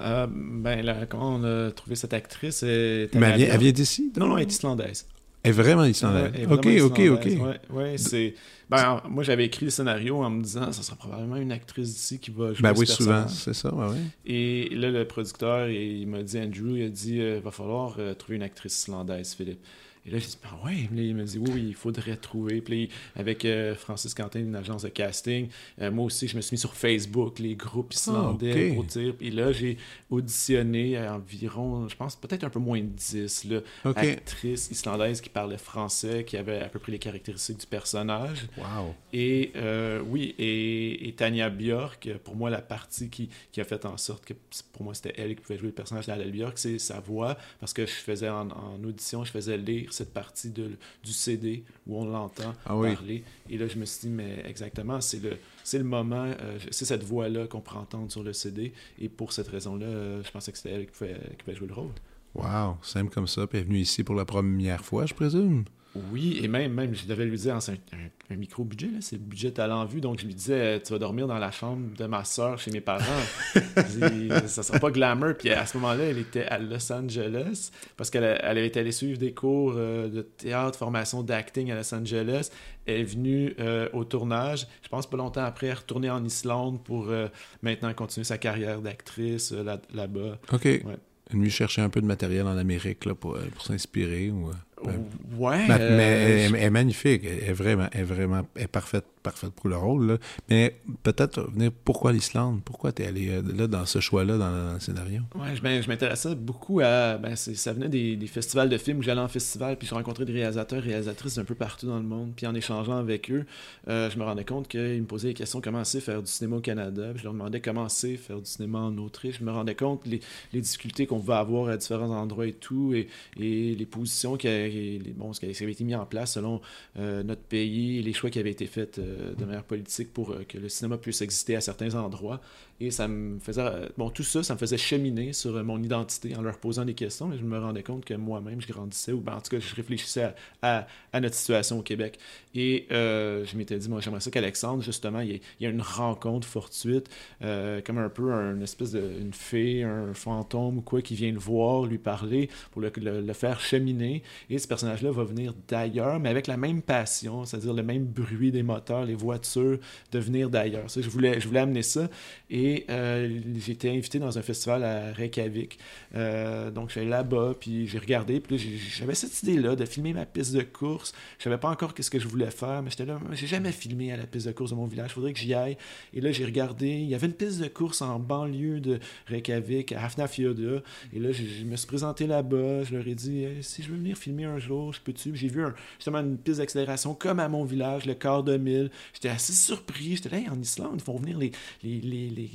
Euh, ben, là, comment on a trouvé cette actrice? Est Mais elle vient, elle vient d'ici Non, non, elle est islandaise. Elle est vraiment islandaise. Ouais, est ok, vraiment ok, islandaise. ok. Ouais, ouais c'est. Ben, moi, j'avais écrit le scénario en me disant ça sera probablement une actrice d'ici qui va jouer Ben ce oui, souvent, c'est ça, ouais, ouais. Et là, le producteur, il m'a dit, Andrew, il a dit euh, va falloir euh, trouver une actrice islandaise, Philippe. Et là, j'ai dit, ben ouais. Il m'a dit, oui, oui, il faudrait trouver. Puis avec euh, Francis Quentin, une agence de casting, euh, moi aussi, je me suis mis sur Facebook, les groupes islandais, Ah, ok. pour dire. Puis là, j'ai auditionné environ, je pense, peut-être un peu moins de 10 là, Ok. actrices islandaises qui parlaient français, qui avaient à peu près les caractéristiques du personnage. Wow. Et euh, oui, et, et, Tania Bjork, pour moi, la partie qui, qui, a fait en sorte que pour moi, c'était elle qui pouvait jouer le personnage d'Adèle Bjork, c'est sa voix, parce que je faisais en, en, audition, je faisais lire cette partie de, du CD où on l'entend Ah oui. parler. Et là, je me suis dit, mais exactement, c'est le, c'est le moment, euh, c'est cette voix-là qu'on pourrait entendre sur le CD. Et pour cette raison-là, euh, je pensais que c'était elle qui pouvait, qui pouvait jouer le rôle. Wow, simple comme ça. Puis elle est venue ici pour la première fois, je présume? Oui, et même, même je devais lui dire, c'est un, un- un micro-budget, c'est le budget talent vue, donc je lui disais, euh, tu vas dormir dans la chambre de ma soeur chez mes parents. Je dis, ça sera pas glamour. Puis à ce moment-là, elle était à Los Angeles, parce qu'elle elle avait été allée suivre des cours euh, de théâtre, formation d'acting à Los Angeles. Elle est venue euh, au tournage. Je pense pas longtemps après, elle est retournée en Islande pour euh, maintenant continuer sa carrière d'actrice euh, là- là-bas. OK. Ouais. Elle venue chercher un peu de matériel en Amérique là, pour, pour s'inspirer. Ou... euh, Ouais. Ouais. Ma- euh, mais elle, elle est magnifique. Elle est vraiment, elle est vraiment elle est parfaite, parfaite pour le rôle. là. Mais peut-être revenir, pourquoi l'Islande? Pourquoi tu es allé euh, là dans ce choix-là dans, dans le scénario? Ouais, je, ben, je m'intéressais beaucoup à. Ben, ça venait des, des festivals de films où j'allais en festival, puis je rencontrais des réalisateurs, réalisatrices d'un peu partout dans le monde. Puis en échangeant avec eux, euh, je me rendais compte qu'ils me posaient des questions comment c'est faire du cinéma au Canada. Puis je leur demandais comment c'est faire du cinéma en Autriche. Je me rendais compte les, les difficultés qu'on pouvait avoir à différents endroits et tout, et, et les positions qui, a- bon, ce qui avait été mis en place selon euh, notre pays, les choix qui avaient été faits euh, de manière politique pour euh, que le cinéma puisse exister à certains endroits. Et ça me faisait. euh, Bon, tout ça, ça me faisait cheminer sur euh, mon identité en leur posant des questions. Mais je me rendais compte que moi-même, je grandissais, ou ben, en tout cas, je réfléchissais à, notre situation au Québec. Et euh, je m'étais dit, moi, j'aimerais ça qu'Alexandre, justement, il y, ait une rencontre fortuite, comme un peu une espèce de une fée, un fantôme ou quoi, qui vient le voir, lui parler, pour le, faire cheminer. Et ce personnage-là va venir d'ailleurs, mais avec la même passion, c'est-à-dire le même bruit des moteurs, les voitures, de venir d'ailleurs. Je, voulais, je voulais amener ça. Et euh, j'ai été invité dans un festival à Reykjavik. Euh, donc, j'allais là-bas, puis j'ai regardé. Puis j'avais cette idée-là de filmer ma piste de course. Je savais pas encore qu'est-ce que je voulais faire, mais j'étais là, j'ai jamais filmé à la piste de course de mon village. Il faudrait que j'y aille. Et là, j'ai regardé. Il y avait une piste de course en banlieue de Reykjavik, à Hafnarfjordur. Et là, je, me suis présenté là-bas. Je leur ai dit, Hey, si je veux venir filmer un jour, je peux-tu? J'ai vu justement une piste d'accélération comme à mon village, le quart de mille. J'étais assez surpris. J'étais là, en Islande, ils font venir les,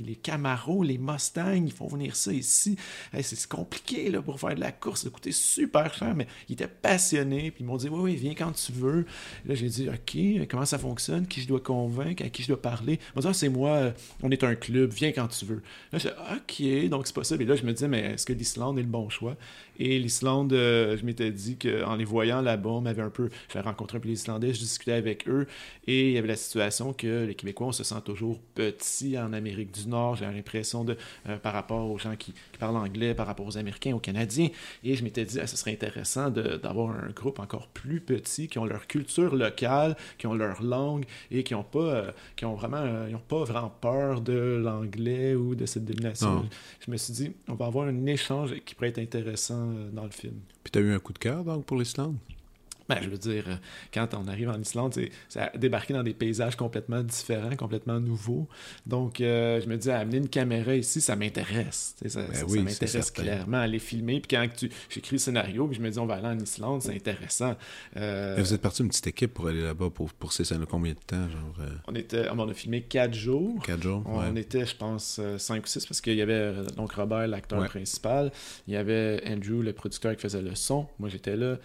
les Camaro, les Mustangs, ils font venir ça ici. C'est compliqué là, pour faire de la course. Ça coûtait super cher, mais ils étaient passionnés. Puis ils m'ont dit, oui, oui, viens quand tu veux. Là, j'ai dit, OK, comment ça fonctionne? Qui je dois convaincre? À qui je dois parler? Ils m'ont dit, Ah, c'est moi, euh, on est un club, viens quand tu veux. Là, j'ai OK, donc c'est possible. Et là, je me disais, mais est-ce que l'Islande est le bon choix? Et l'Islande, euh, je m'étais dit qu'en les voyant là-bas, on m'avait un peu. J'avais rencontré un peu les Islandais, je discutais avec eux. Et il y avait la situation que les Québécois, on se sent toujours petits en Amérique du Nord. J'ai l'impression de. euh, par rapport aux gens qui, qui parlent anglais, par rapport aux Américains, aux Canadiens. Et je m'étais dit, ah, ce serait intéressant d'avoir un groupe encore plus petit, qui ont leur culture locale, qui ont leur langue et qui ont pas, euh, qui ont vraiment, ils ont pas vraiment peur de l'anglais ou de cette domination. Non. Je me suis dit, on va avoir un échange qui pourrait être intéressant dans le film. Puis tu as eu un coup de cœur donc pour l'Islande? Ben, je veux dire, euh, quand on arrive en Islande, c'est débarquer dans des paysages complètement différents, complètement nouveaux. Donc, euh, je me dis, amener une caméra ici, ça m'intéresse. Ça, Ben ça- oui, m'intéresse clairement les filmer. Puis quand tu j'écris le scénario, puis je me dis, on va aller en Islande, c'est intéressant. Euh, Vous êtes parti d'une petite équipe pour aller là-bas pour, pour ces scènes combien de temps? Genre euh, on, était, on a filmé quatre jours. quatre jours? On Ouais. était, je pense, cinq ou six parce qu'il y avait donc Robert, l'acteur Ouais. principal. Il y avait Andrew, le producteur qui faisait le son. Moi, j'étais là.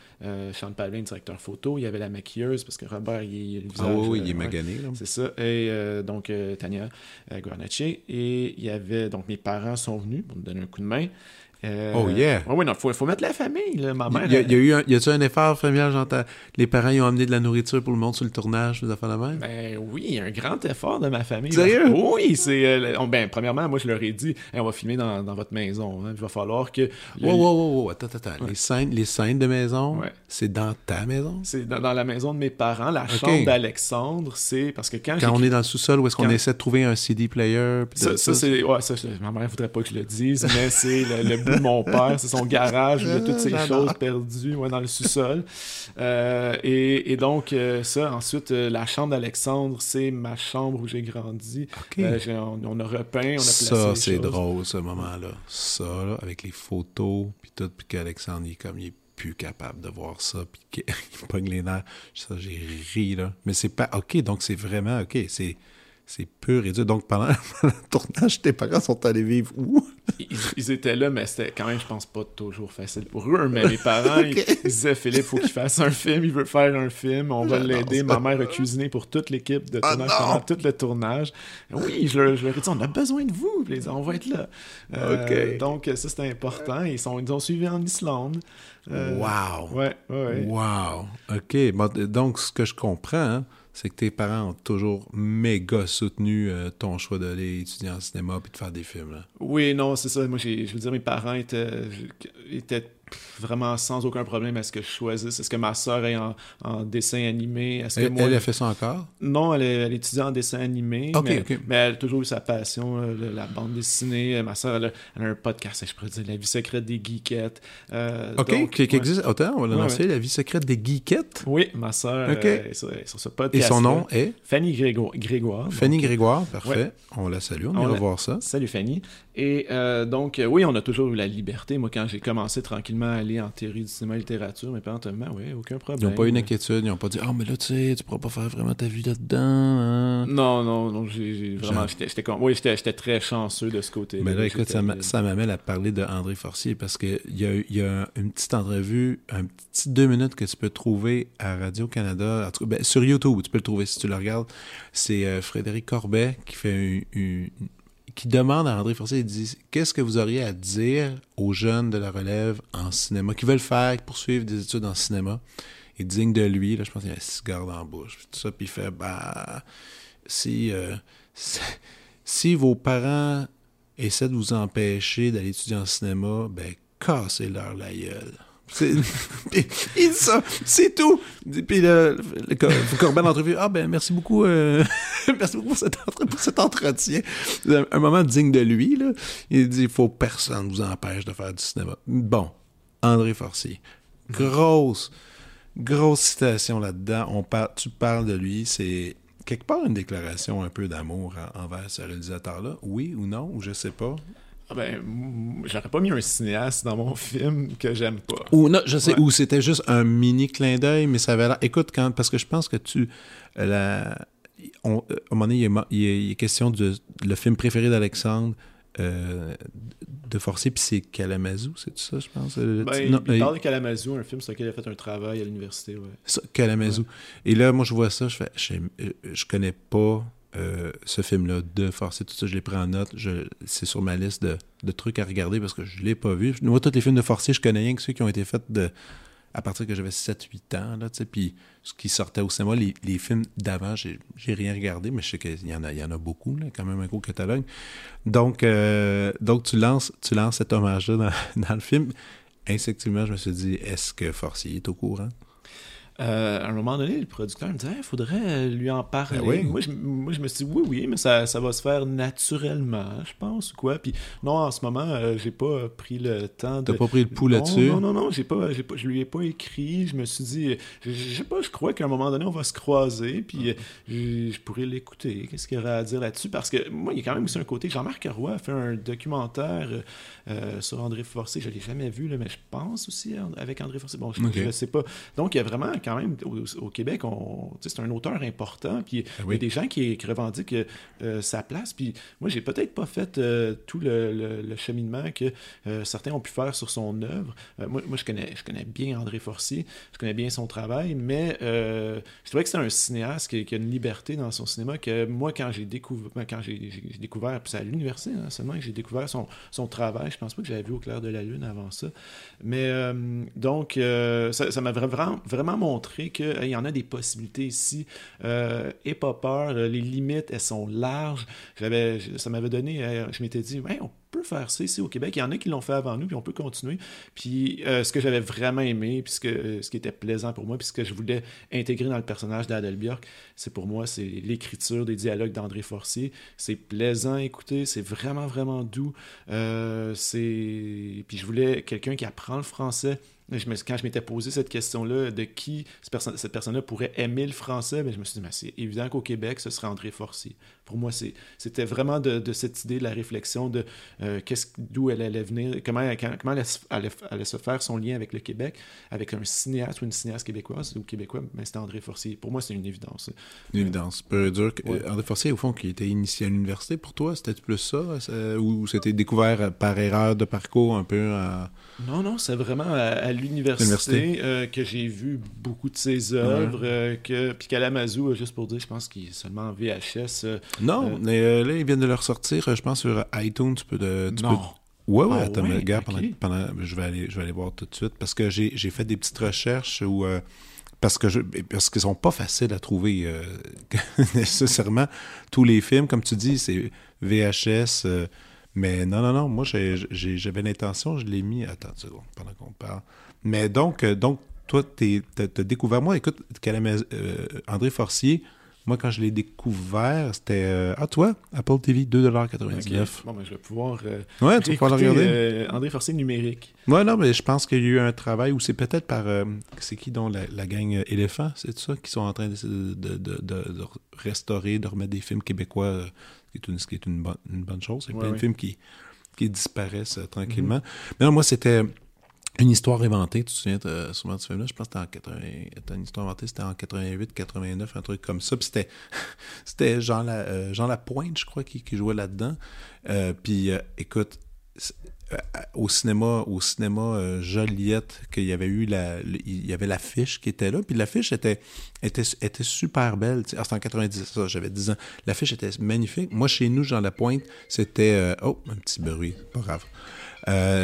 Sean Palvin, directeur photo. Il y avait la maquilleuse parce que Robert, il, il. Ah oui, oui, euh, il est ouais. magané. C'est ça. Et euh, donc, euh, Tania euh, Guarnacci. Et il y avait. Donc, mes parents sont venus pour me donner un coup de main. Euh, Oh, yeah. Oui, oui, non, il faut, faut mettre la famille. Là. Ma mère. Il y a, il y a eu un, y a-tu un effort familial? Genre, les parents ils ont amené de la nourriture pour le monde sur le tournage, des affaires de même? Ben oui, un grand effort de ma famille. Sérieux? Oui, c'est. euh, ben, premièrement, moi, je leur ai dit, Hey, on va filmer dans, dans votre maison. hein. Il va falloir que. le- Wow, wow, wow, attends, attends. Les, scènes, les scènes de maison, Ouais. c'est dans ta maison? C'est dans, dans la maison de mes parents, la chambre d'Alexandre, c'est parce que quand, Quand on est dans le sous-sol, où est-ce qu'on Quand- essaie de trouver un CD player? Ça, ça, c'est. Ouais, ça, je- ma mère voudrait pas que je le dise, mais c'est le, le bout de mon père, c'est son garage où il y a toutes ces J'adore. choses perdues ouais, dans le sous-sol. Euh, et, et donc, euh, ça, ensuite, euh, la chambre d'Alexandre, c'est ma chambre où j'ai grandi. Euh, on, on a repeint, on a placé ça, c'est drôle, ce moment-là. Ça, là, avec les photos, puis tout, puis qu'Alexandre, il est comme, il est plus capable de voir ça, puis qu'il pogne les nerfs. Ça, j'ai ri, là. Mais c'est pas... OK, donc c'est vraiment... OK, c'est... C'est pur et dur. Donc, pendant, le tournage, tes parents sont allés vivre où? ils, étaient là, mais c'était quand même, je pense, pas toujours facile pour eux. Mais mes parents, ils, disaient Philippe, faut qu'il fasse un film, il veut faire un film, on va l'aider. Ma mère a cuisiné pour toute l'équipe de ah tournage pendant tout le tournage. Oui, je leur, je leur, ai dit on a besoin de vous, on va être là. Euh, donc, ça, c'était important. Ils, sont, ils ont suivi en Islande. Euh, wow! Ouais, ouais, Wow! OK. donc, ce que je comprends, hein, c'est que tes parents ont toujours méga soutenu euh, ton choix d'aller étudier en cinéma puis de faire des films. Là. Oui, non, c'est ça. Moi, je veux dire, mes parents étaient, étaient vraiment sans aucun problème à ce que je choisisse? Est-ce que ma soeur est en, dessin animé? Est-ce que elle, moi... elle, a fait ça encore? Non, elle, est, étudie en dessin animé. mais, mais, elle a toujours eu sa passion, euh, la bande dessinée. Ma soeur, elle, a un podcast, je pourrais dire, La vie secrète des geekettes. Euh, OK, qui, existe. Attends, on va l'annoncer, La vie secrète des geekettes? Oui, ma soeur euh, est, sur, ce podcast. Et son nom est? Fanny Grégoire. Fanny Grégoire, parfait. On la salue, on, ira voir ça. Salut Fanny. Et donc, oui, on a toujours eu la liberté. Moi, quand j'ai commencé tranquillement aller en théorie du cinéma et littérature, mes parents m'ont oui, aucun problème. Ils n'ont pas eu une inquiétude, ils n'ont pas dit Ah, oh, mais là, tu sais, tu pourras pas faire vraiment ta vie là-dedans. Hein. Non, non, non, j'ai vraiment. J'étais oui, j'étais très chanceux de ce côté-là. Mais là, écoute, ça m'amène à parler de André Forcier parce qu'il y a, y a une petite entrevue, un petit deux minutes que tu peux trouver à Radio-Canada, ben, sur YouTube, tu peux le trouver si tu le regardes. C'est euh, Frédéric Corbet qui fait une qui demande à André Forcier, il dit Qu'est-ce que vous auriez à dire aux jeunes de la relève en cinéma, qui veulent faire, poursuivre des études en cinéma? Et digne de lui, là, je pense qu'il a un cigare dans bouche, tout ça, puis il fait Bah, si, euh, si, vos parents essaient de vous empêcher d'aller étudier en cinéma, ben, cassez-leur la gueule c'est tout. Puis le, le, Corbin d'entrevue, ah ben merci beaucoup, euh, merci beaucoup pour cet, entretien. Un moment digne de lui, là. Il dit, il faut personne vous empêche de faire du cinéma. Bon, André Forcier, grosse, grosse citation là-dedans. On tu parles de lui, c'est quelque part une déclaration un peu d'amour envers ce réalisateur-là, oui ou non, ou je sais pas. Ah ben, j'aurais pas mis un cinéaste dans mon film que j'aime pas. Ou non, je sais, ou c'était juste un mini clin d'œil, mais ça avait l'air. Écoute, quand, parce que je pense que tu. Euh, la, on, euh, à un moment donné, il, est question de le film préféré d'Alexandre. Euh, de forcer, puis c'est Kalamazoo, c'est tout ça, je pense? Ben, il, parle de Kalamazoo, un film sur lequel il a fait un travail à l'université, ouais. Ça, Kalamazoo. Et là, moi, je vois ça, je fais, je, je connais pas euh, ce film-là de Forcer, tout ça, je l'ai pris en note. C'est sur ma liste de, trucs à regarder parce que je ne l'ai pas vu. Moi, tous les films de Forcer, je connais rien que ceux qui ont été faits à partir que j'avais 7-8 ans. Là, puis ce qui sortait au cinéma, les, les films d'avant, j'ai rien regardé, mais je sais qu'il y en a, il y en a beaucoup, quand même un gros catalogue. Donc, euh, donc tu, lances, tu lances cet hommage-là dans, dans, le film. Instinctivement, je me suis dit, est-ce que Forcier est au courant? Euh, à un moment donné, le producteur me disait il faudrait lui en parler. Ben moi, je, moi, je, me suis dit oui, oui, mais ça, ça va se faire naturellement, je pense, quoi. Puis non, en ce moment, euh, j'ai pas pris le temps de. T'as pas pris le pouls là-dessus? Non, non, non, j'ai pas, j'ai pas, je lui ai pas écrit. Je me suis dit, je, sais pas, je crois qu'à un moment donné, on va se croiser, puis euh, je, pourrais l'écouter. Qu'est-ce qu'il y aurait à dire là-dessus? Parce que moi, il y a quand même aussi un côté. Jean-Marc Roy a fait un documentaire sur André Forcé. Je l'ai jamais vu, là, mais je pense aussi avec André Forcé. Bon, je, ne sais pas. Donc, il y a vraiment quand même, au, Québec, c'est un auteur important, puis ah il y a des gens qui, revendiquent euh, sa place, puis moi, j'ai peut-être pas fait euh, tout le, cheminement que euh, certains ont pu faire sur son œuvre. moi, moi je, connais, je connais bien André Forcier, je connais bien son travail, mais je trouvais que c'est un cinéaste qui, a une liberté dans son cinéma que moi, quand j'ai découvert, quand j'ai découvert, puis c'est à l'université hein, seulement que j'ai découvert son, son travail, je pense pas que j'avais vu au clair de la lune avant ça, mais donc, ça m'a vraiment, vraiment montré qu'il y en a des possibilités ici. Euh, et pas peur, les limites, elles sont larges. Ça m'avait donné, euh, je m'étais dit, on peut faire ça ici au Québec. Il y en a qui l'ont fait avant nous, puis on peut continuer. Puis euh, ce que j'avais vraiment aimé, puis ce, qui était plaisant pour moi, puis ce que je voulais intégrer dans le personnage d'Adèle Björk, c'est pour moi, c'est l'écriture des dialogues d'André Forcier. C'est plaisant à écouter, c'est vraiment, vraiment doux. Puis je voulais quelqu'un qui apprend le français quand je m'étais posé cette question-là de qui cette personne-là pourrait aimer le français, ben, je me suis dit, c'est évident qu'au Québec, ce serait André Forcier. Pour moi, c'était vraiment de, cette idée, de la réflexion de euh, d'où elle allait venir, comment, comment elle, allait, se faire son lien avec le Québec, avec un cinéaste ou une cinéaste québécoise ou québécois, mais ben, c'était André Forcier. Pour moi, c'est une évidence. Une évidence. Peu dur. André Forcier, au fond, qui était initié à l'université, pour toi, c'était plus ça? Ou c'était découvert par erreur de parcours un peu à... Non, non, c'est vraiment à, l'université euh, que j'ai vu beaucoup de ses œuvres. Euh, que, puis Kalamazoo, juste pour dire, je pense qu'il est seulement en VHS. Euh, non, mais là, ils viennent de le ressortir, je pense, sur iTunes. Tu peux. De, tu non. Ouais, ouais, ah attends, ouais, gars, pendant, je, vais aller, je vais aller voir tout de suite parce que j'ai fait des petites recherches où. parce que je, parce qu'ils sont pas faciles à trouver nécessairement tous les films comme tu dis c'est VHS mais non, non, non, moi, j'avais l'intention, je l'ai mis. Attends une seconde, pendant qu'on parle. Mais donc, euh, donc toi, tu as découvert. Moi, écoute, euh, André Forcier, moi, quand je l'ai découvert, c'était. Euh, ah, toi, Apple TV, 2,99$. Bon, ben, je vais pouvoir. ouais, tu vas pouvoir le regarder. André Forcier numérique. Ouais, non, mais je pense qu'il y a eu un travail où c'est peut-être par. c'est qui, dont la, gang Éléphant, c'est ça, qui sont en train de, de, de, de, restaurer, de remettre des films québécois ce qui est une, ce qui est une, bonne, une bonne chose. Il y a plein de films qui, qui disparaissent euh, tranquillement. Mhm. Mais non, moi, c'était une histoire inventée. Tu te souviens de, sûrement de ce film-là? Je pense que c'était en 80, une histoire inventée, c'était en 88, 89, un truc comme ça. Puis c'était, c'était Jean, la, euh, Lapointe, je crois, qui, jouait là-dedans. Euh, puis écoute, euh, au cinéma, au cinéma euh, Joliette, qu'il y avait eu la, il y avait l'affiche qui était là, puis l'affiche était, était, était super belle. Ah, c'était en 90, ça, j'avais 10 ans. L'affiche était magnifique. Moi, chez nous, Jean Lapointe, c'était. Euh, oh, un petit bruit, pas grave.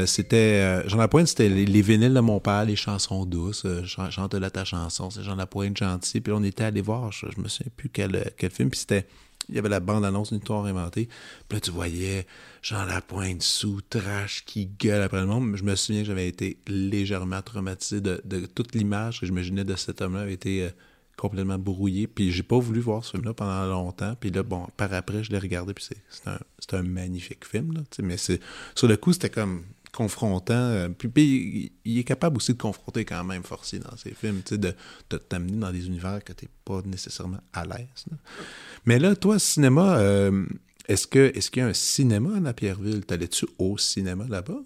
C'était Jean Lapointe, c'était les, les, de mon père, les chansons douces, chante la ta chanson, c'est Jean Lapointe gentil. Puis on était allé voir, je, je me souviens plus quel, quel film, puis c'était il y avait la bande-annonce d'une histoire inventée. Puis là, tu voyais Jean Lapointe sous trash qui gueule après le monde. Je me souviens que j'avais été légèrement traumatisé de, toute l'image que j'imaginais de cet homme-là avait euh, complètement brouillée. Puis j'ai pas voulu voir ce film-là pendant longtemps. Puis là, bon, par après, je l'ai regardé. Puis c'est un, un, magnifique film. Là, mais sur le coup, c'était comme confrontant. Euh, puis, il est capable aussi de confronter quand même forcé dans ses films, de, de t'amener dans des univers que tu n'es pas nécessairement à l'aise. Mais là, toi, cinéma, euh, est-ce que est-ce qu'il y a un cinéma à Napierville? T'allais-tu au cinéma là-bas?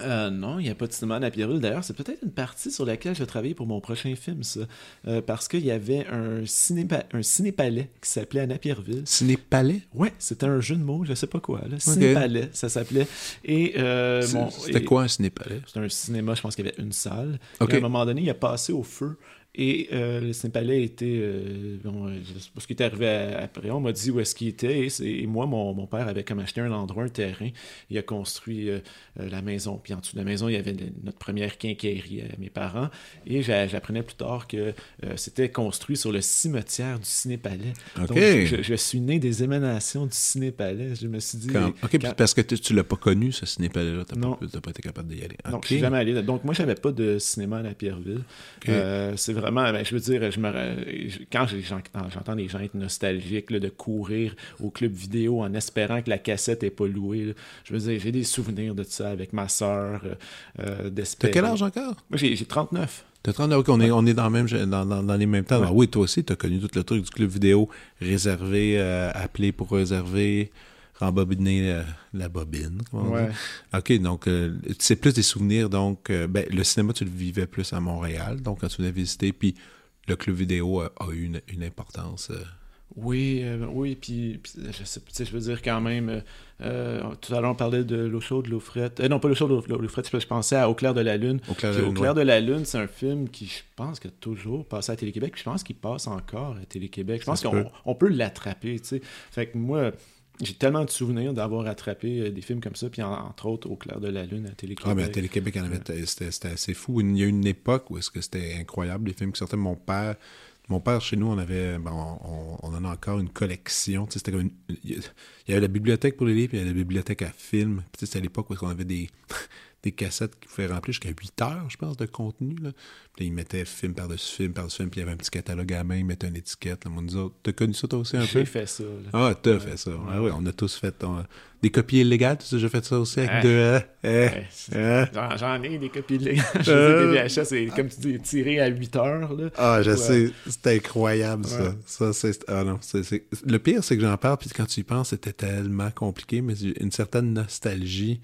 Euh, non, il n'y a pas de cinéma à Napierville. D'ailleurs, c'est peut-être une partie sur laquelle je vais travailler pour mon prochain film, ça. Euh, parce qu'il y avait un, ciné un cinépalais qui s'appelait à Napierville. Cinépalais? Ouais, c'était un jeu de mots, je sais pas quoi. Là. Cinépalais, ça s'appelait. Et euh, C'était quoi un cinépalais? C'était un cinéma, je pense qu'il y avait une salle. Et à un moment donné, il a passé au feu et euh, le Saint-Palais était. Euh, bon, je sais pas ce qui est arrivé après. On m'a dit où est-ce qu'il était. Et, moi, mon, mon, père avait comme acheté un endroit, un terrain. Il a construit euh, la maison. Puis en dessous de la maison, il y avait notre première quincaillerie à mes parents. Et j'apprenais plus tard que c'était construit sur le cimetière du Ciné-Palais. Donc, je, suis né des émanations du Ciné-Palais. Je me suis dit. OK, parce que tu, ne l'as pas connu, ce Ciné-Palais-là. Tu n'as pas, été capable d'y aller. Donc, je suis jamais allé. Donc, moi, j'avais pas de cinéma à la Pierreville. c'est ben, je veux dire, je me, quand j'entends des gens être nostalgiques de courir au club vidéo en espérant que la cassette n'est pas louée, je veux dire, j'ai des souvenirs de ça avec ma soeur, euh, euh T'as quel âge encore? Moi, j'ai 39. T'as 39, ok, on est, on est dans, même, dans, les mêmes temps. Ah oui, toi aussi, tu as connu tout le truc du club vidéo, réservé, euh, appelé pour réserver rembobiner euh, la bobine. Ouais. OK, donc euh, c'est plus des souvenirs. Donc, euh, ben, le cinéma, tu le vivais plus à Montréal, donc quand tu venais visiter, puis le club vidéo a, eu une, une importance. Oui, oui, puis, je, sais, je veux dire quand même, tout à l'heure on parlait de l'eau chaude, l'eau frette. non, pas l'eau chaude, l'eau frette, je pensais à Au clair de la lune. Au clair de la lune, Au clair de la lune, c'est un film qui, je pense, que toujours passé à Télé-Québec, je pense qu'il passe encore à Télé-Québec. Je pense qu'on on peut l'attraper, tu sais. Fait que moi, j'ai tellement de souvenirs d'avoir attrapé euh, des films comme ça, puis entre autres Au clair de la lune à Télé-Québec. Ah, mais à Télé-Québec, c'était assez fou. Il y a eu une époque où est-ce que c'était incroyable, les films qui sortaient. Mon père, mon père, chez nous, on avait, ben, on, en a encore une collection. C'était comme il y avait la bibliothèque pour les livres, puis il y avait la bibliothèque à films. C'était à l'époque où on avait des, des cassettes qui pouvaient remplir jusqu'à 8 heures, je pense, de contenu. Là. Puis ils mettaient film par-dessus film par-dessus film, puis il y avait un petit catalogue à la main, ils mettaient une étiquette. Là, nous autres, t'as connu ça toi aussi un peu? J'ai fait ça. Là. Ah, t'as fait ça. Ah, oui, on a tous fait des copies illégales. Tu sais, j'ai fait ça aussi avec deux... Euh, euh, J'en ai des copies illégales. je euh... des VHS, c'est comme tu dis, tiré à 8 heures. Là. Ah, je sais. C'était incroyable, ça. ça c'est... Ah non, c'est... Le pire, c'est que j'en parle, puis quand tu y penses, c'était tellement compliqué, mais une certaine nostalgie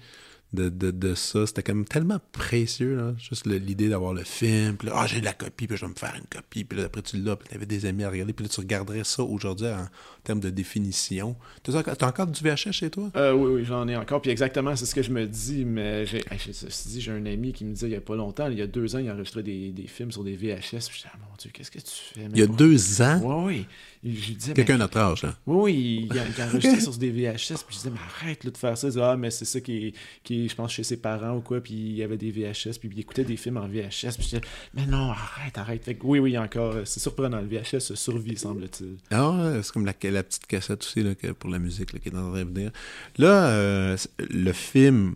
de, de, de ça. C'était quand même tellement précieux, là. juste l'idée d'avoir le film, puis là, ah, j'ai la copie, puis je vais me faire une copie, puis là, après tu l'as, puis t'avais des amis à regarder, puis là, tu regarderais ça aujourd'hui en termes de définition. T'as as encore du VHS chez toi? Euh, oui, oui, j'en ai encore, puis exactement, c'est ce que je me dis, mais j'ai dit, j'ai un ami qui me disait il y a pas longtemps, il y a deux ans, il enregistrait des, des films sur des VHS, puis je disais, ah, mon Dieu, qu'est-ce que tu fais? Il y a deux ans? Oui, oui. Quelqu'un notre âge, là. Oui, oui, il, il, enregistrait sur des VHS, puis je disais, mais arrête là, de faire ça. Il ah, mais c'est ça qui, qui je pense, chez ses parents ou quoi, puis il y avait des VHS, puis il écoutait des films en VHS, puis je disais, mais non, arrête, arrête. Fait que, oui, oui, encore, c'est surprenant, le VHS survit, semble-t-il. Ah, c'est comme la, la, petite cassette aussi, là, pour la musique, qui est en train de venir. Là, euh, le film,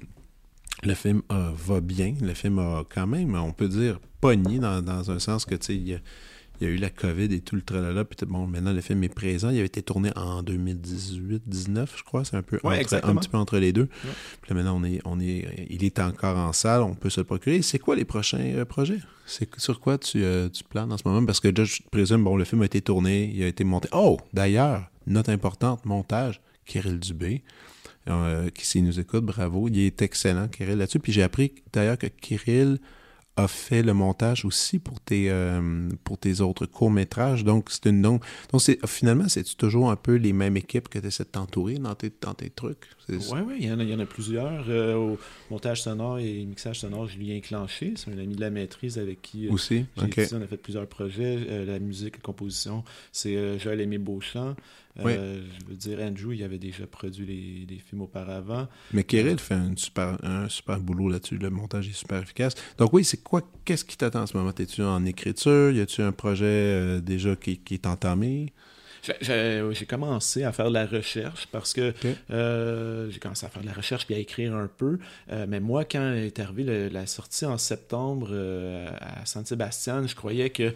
le film euh, va bien, le film a quand même, on peut dire, pogné dans, dans un sens que, tu sais, il y a eu la COVID et tout le tralala. Puis bon, maintenant, le film est présent. Il avait été tourné en 2018-19, je crois. C'est un peu un petit peu entre les deux. Puis là, maintenant, on est, on est, il est encore en salle. On peut se le procurer. C'est quoi les prochains euh, projets? C'est sur quoi tu, euh, tu planes en ce moment? Parce que je présume, bon, le film a été tourné, il a été monté. Oh, d'ailleurs, note importante, montage, Kirill Dubé. Euh, qui s'il nous écoute, bravo. Il est excellent, Kirill, là-dessus. Puis j'ai appris d'ailleurs que Kirill a fait le montage aussi pour tes, euh, pour tes autres courts-métrages. Donc, c'est une donc, donc c'est, finalement, c'est toujours un peu les mêmes équipes que tu essaies de t'entourer dans tes, dans tes trucs? Oui, oui, il y, en a, il y en a plusieurs. Euh, au montage sonore et mixage sonore, Julien Clanché, c'est un ami de la maîtrise avec qui euh, aussi? On a fait plusieurs projets. la musique, la composition, c'est Joël Aimé Beauchamp. Euh, je veux dire, Andrew, il avait déjà produit les, des films auparavant. Mais Kirill fait un super, un super boulot là-dessus. Le montage est super efficace. Donc oui, c'est quoi, qu'est-ce qui t'attend en ce moment? Es-tu en écriture? Y a-tu un projet euh, déjà qui, qui, est entamé? J'ai commencé à faire de la recherche parce que euh, j'ai commencé à faire de la recherche puis à écrire un peu. Euh, mais moi, quand est arrivée la sortie en septembre euh, à San Sébastien, je croyais que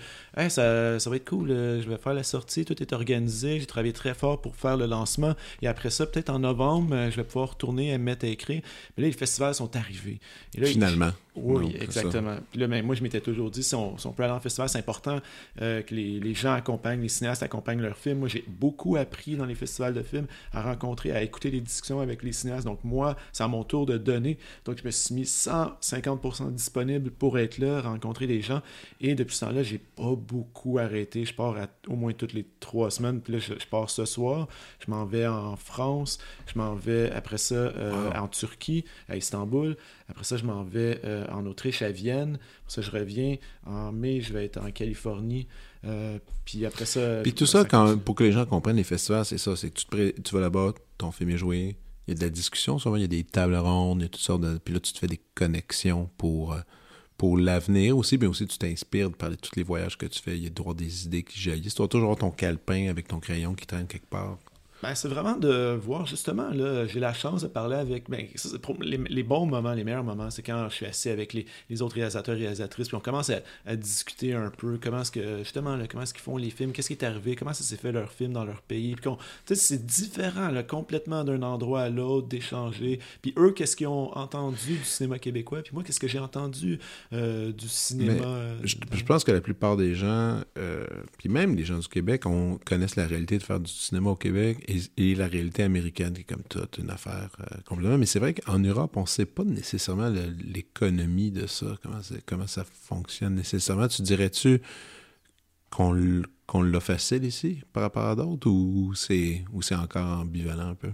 ça, ça, va être cool. je vais faire la sortie, tout est organisé. J'ai travaillé très fort pour faire le lancement. Et après ça, peut-être en novembre, je vais pouvoir retourner et me mettre à écrire. Mais là, les festivals sont arrivés. Et là, Finalement. Oui, exactement. Puis là, ben, moi, je m'étais toujours dit, si on, peut aller en festival, c'est important que les, les, gens accompagnent, les cinéastes accompagnent leurs films. Moi, j'ai beaucoup appris dans les festivals de films, à rencontrer, à écouter les discussions avec les cinéastes. Donc, moi, c'est à mon tour de donner. Donc, je me suis mis 150% disponible pour être là, rencontrer des gens. Et depuis ce temps-là, j'ai pas beaucoup arrêté. Je pars au moins toutes les trois semaines. Puis là, je, pars ce soir. Je m'en vais en France. Je m'en vais après ça euh, en Turquie, à Istanbul. Après ça, je m'en vais euh, en Autriche, à Vienne. Après ça, je reviens. En mai, je vais être en Californie. Euh, puis après ça. Puis tout ça, quand, pour que les gens comprennent les festivals, c'est ça. C'est que tu, te tu vas là-bas, ton film est joué. Il y a de la discussion, souvent, il y a des tables rondes, il y a toutes sortes de. Puis là, tu te fais des connexions pour. Euh, pour l'avenir aussi, mais aussi tu t'inspires de parler de tous les voyages que tu fais. Il y a toujours des idées qui jaillissent. Tu vas toujours ton calepin avec ton crayon qui traîne quelque part. Ben, c'est vraiment de voir, justement, là, j'ai la chance de parler avec, ben, les, bons moments, les meilleurs moments, c'est quand je suis assis avec les, les autres réalisateurs et réalisatrices, puis on commence à, discuter un peu, comment est-ce que, justement, là, comment est-ce qu'ils font les films, qu'est-ce qui est arrivé, comment ça s'est fait leur film dans leur pays, puis c'est différent, là, complètement d'un endroit à l'autre, d'échanger, puis eux, qu'est-ce qu'ils ont entendu du cinéma québécois, puis moi, qu'est-ce que j'ai entendu euh, du cinéma... Euh, je, pense que la plupart des gens, euh, puis même les gens du Québec, on connaissent la réalité de faire du cinéma au Québec, et, la réalité américaine est comme toute une affaire euh, complètement. Mais c'est vrai qu'en Europe, on ne sait pas nécessairement l'économie de ça, comment, comment ça fonctionne nécessairement. Tu dirais-tu qu'on qu'on l'a facile ici par rapport à d'autres ou c'est encore ambivalent un peu?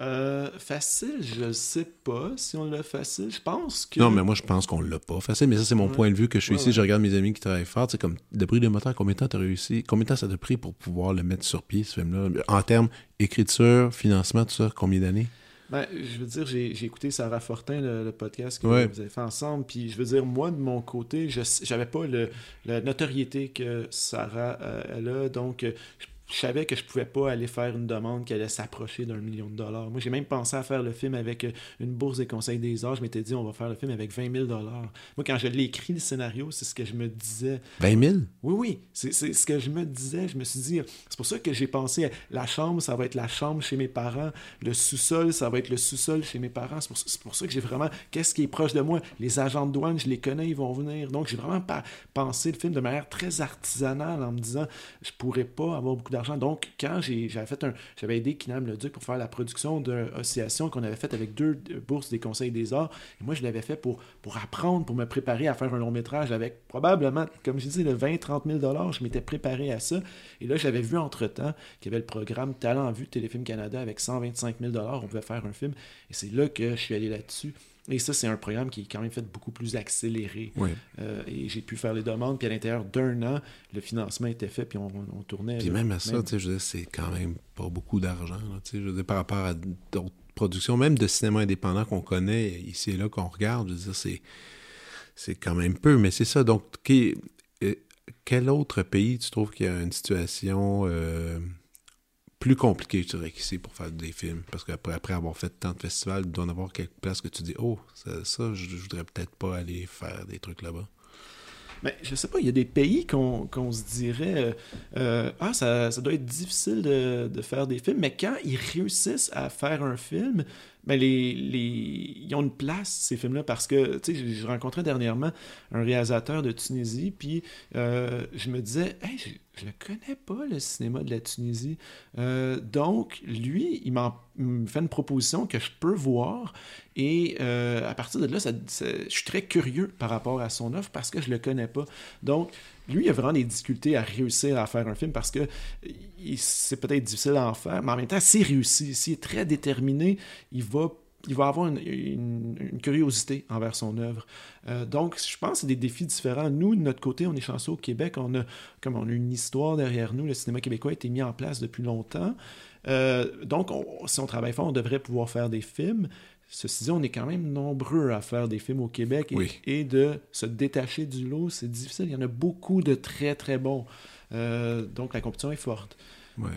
Euh, facile, je sais pas si on l'a facile. Je pense que. Non, mais moi, je pense qu'on l'a pas facile. Mais ça, c'est mon point de vue que je suis ici. Je regarde mes amis qui travaillent fort. C'est comme, de prix de moteur, combien de temps as réussi Combien de temps ça t'a pris pour pouvoir le mettre sur pied, ce film-là? En termes écriture, financement, tout ça, combien d'années? Ben, je veux dire, j'ai écouté Sarah Fortin, le, podcast que vous avez fait ensemble. Puis, je veux dire, moi, de mon côté, je n'avais pas le, la notoriété que Sarah euh, elle a. Donc, je je savais que je pouvais pas aller faire une demande qui allait s'approcher d'un million de dollars. Moi, j'ai même pensé à faire le film avec euh, une bourse des conseils des arts. Je m'étais dit, on va faire le film avec 20 000 dollars. Moi, quand je l'ai écrit, le scénario, c'est ce que je me disais. 20 000? Oui, oui. C'est ce que je me disais. Je me suis dit, c'est pour ça que j'ai pensé, la chambre, ça va être la chambre chez mes parents. Le sous-sol, ça va être le sous-sol chez mes parents. C'est pour, pour, ça que j'ai vraiment, qu'est-ce qui est proche de moi? Les agents de douane, je les connais, ils vont venir. Donc, j'ai vraiment pas pensé le film de manière très artisanale en me disant, je pourrais pas avoir beaucoup Donc, quand j'avais fait un, j'avais aidé Kinam Le Duc pour faire la production d'une Oscillation qu'on avait faite avec deux bourses des Conseils des Arts. Et moi, je l'avais fait pour, pour apprendre, pour me préparer à faire un long métrage avec probablement, comme je le 20-30 000 Je m'étais préparé à ça. Et là, j'avais vu entre-temps qu'il y avait le programme Talent Vue Téléfilm Canada avec 125 000 On pouvait faire un film. Et c'est là que je suis allé là-dessus. Et ça, c'est un programme qui est quand même fait beaucoup plus accéléré. Euh, et j'ai pu faire les demandes, puis à l'intérieur d'un an, le financement était fait, puis on, tournait. Puis même à ça, je c'est quand même pas beaucoup d'argent. Je par rapport à d'autres productions, même de cinéma indépendant qu'on connaît ici et là, qu'on regarde, je veux dire, c'est, c'est quand même peu. Mais c'est ça. Donc, euh, quel autre pays tu trouves qu'il y a une situation. Euh, plus compliqué, je dirais, qu'ici pour faire des films. Parce qu'après après avoir fait tant de festivals, il doit y en avoir quelques places que tu dis Oh, ça, je, voudrais peut-être pas aller faire des trucs là-bas. Mais je sais pas, il y a des pays qu'on se dirait euh, euh, Ah, ça, ça, doit être difficile de, faire des films, mais quand ils réussissent à faire un film, les, les, ils ont une place, ces films-là, parce que, tu sais, j'ai rencontré dernièrement un réalisateur de Tunisie, puis euh, je me disais, hey, je, ne connais pas, le cinéma de la Tunisie. Euh, donc, lui, il m'a fait une proposition que je peux voir, et euh, à partir de là, je suis très curieux par rapport à son offre parce que je le connais pas. Donc, lui, il a vraiment des difficultés à réussir à faire un film parce que c'est peut-être difficile à en faire, mais en même temps, s'il réussit, s'il est très déterminé, il va il va avoir une, curiosité envers son œuvre. Euh, donc, je pense que c'est des défis différents. Nous, de notre côté, on est chanceux au Québec. On a, comme on a une histoire derrière nous, le cinéma québécois a été mis en place depuis longtemps. Euh, donc, si on travaille fort, on devrait pouvoir faire des films. Ceci dit, on est quand même nombreux à faire des films au Québec et, de se détacher du lot, c'est difficile. Il y en a beaucoup de très, très bons. Euh, donc, la compétition est forte. Ouais.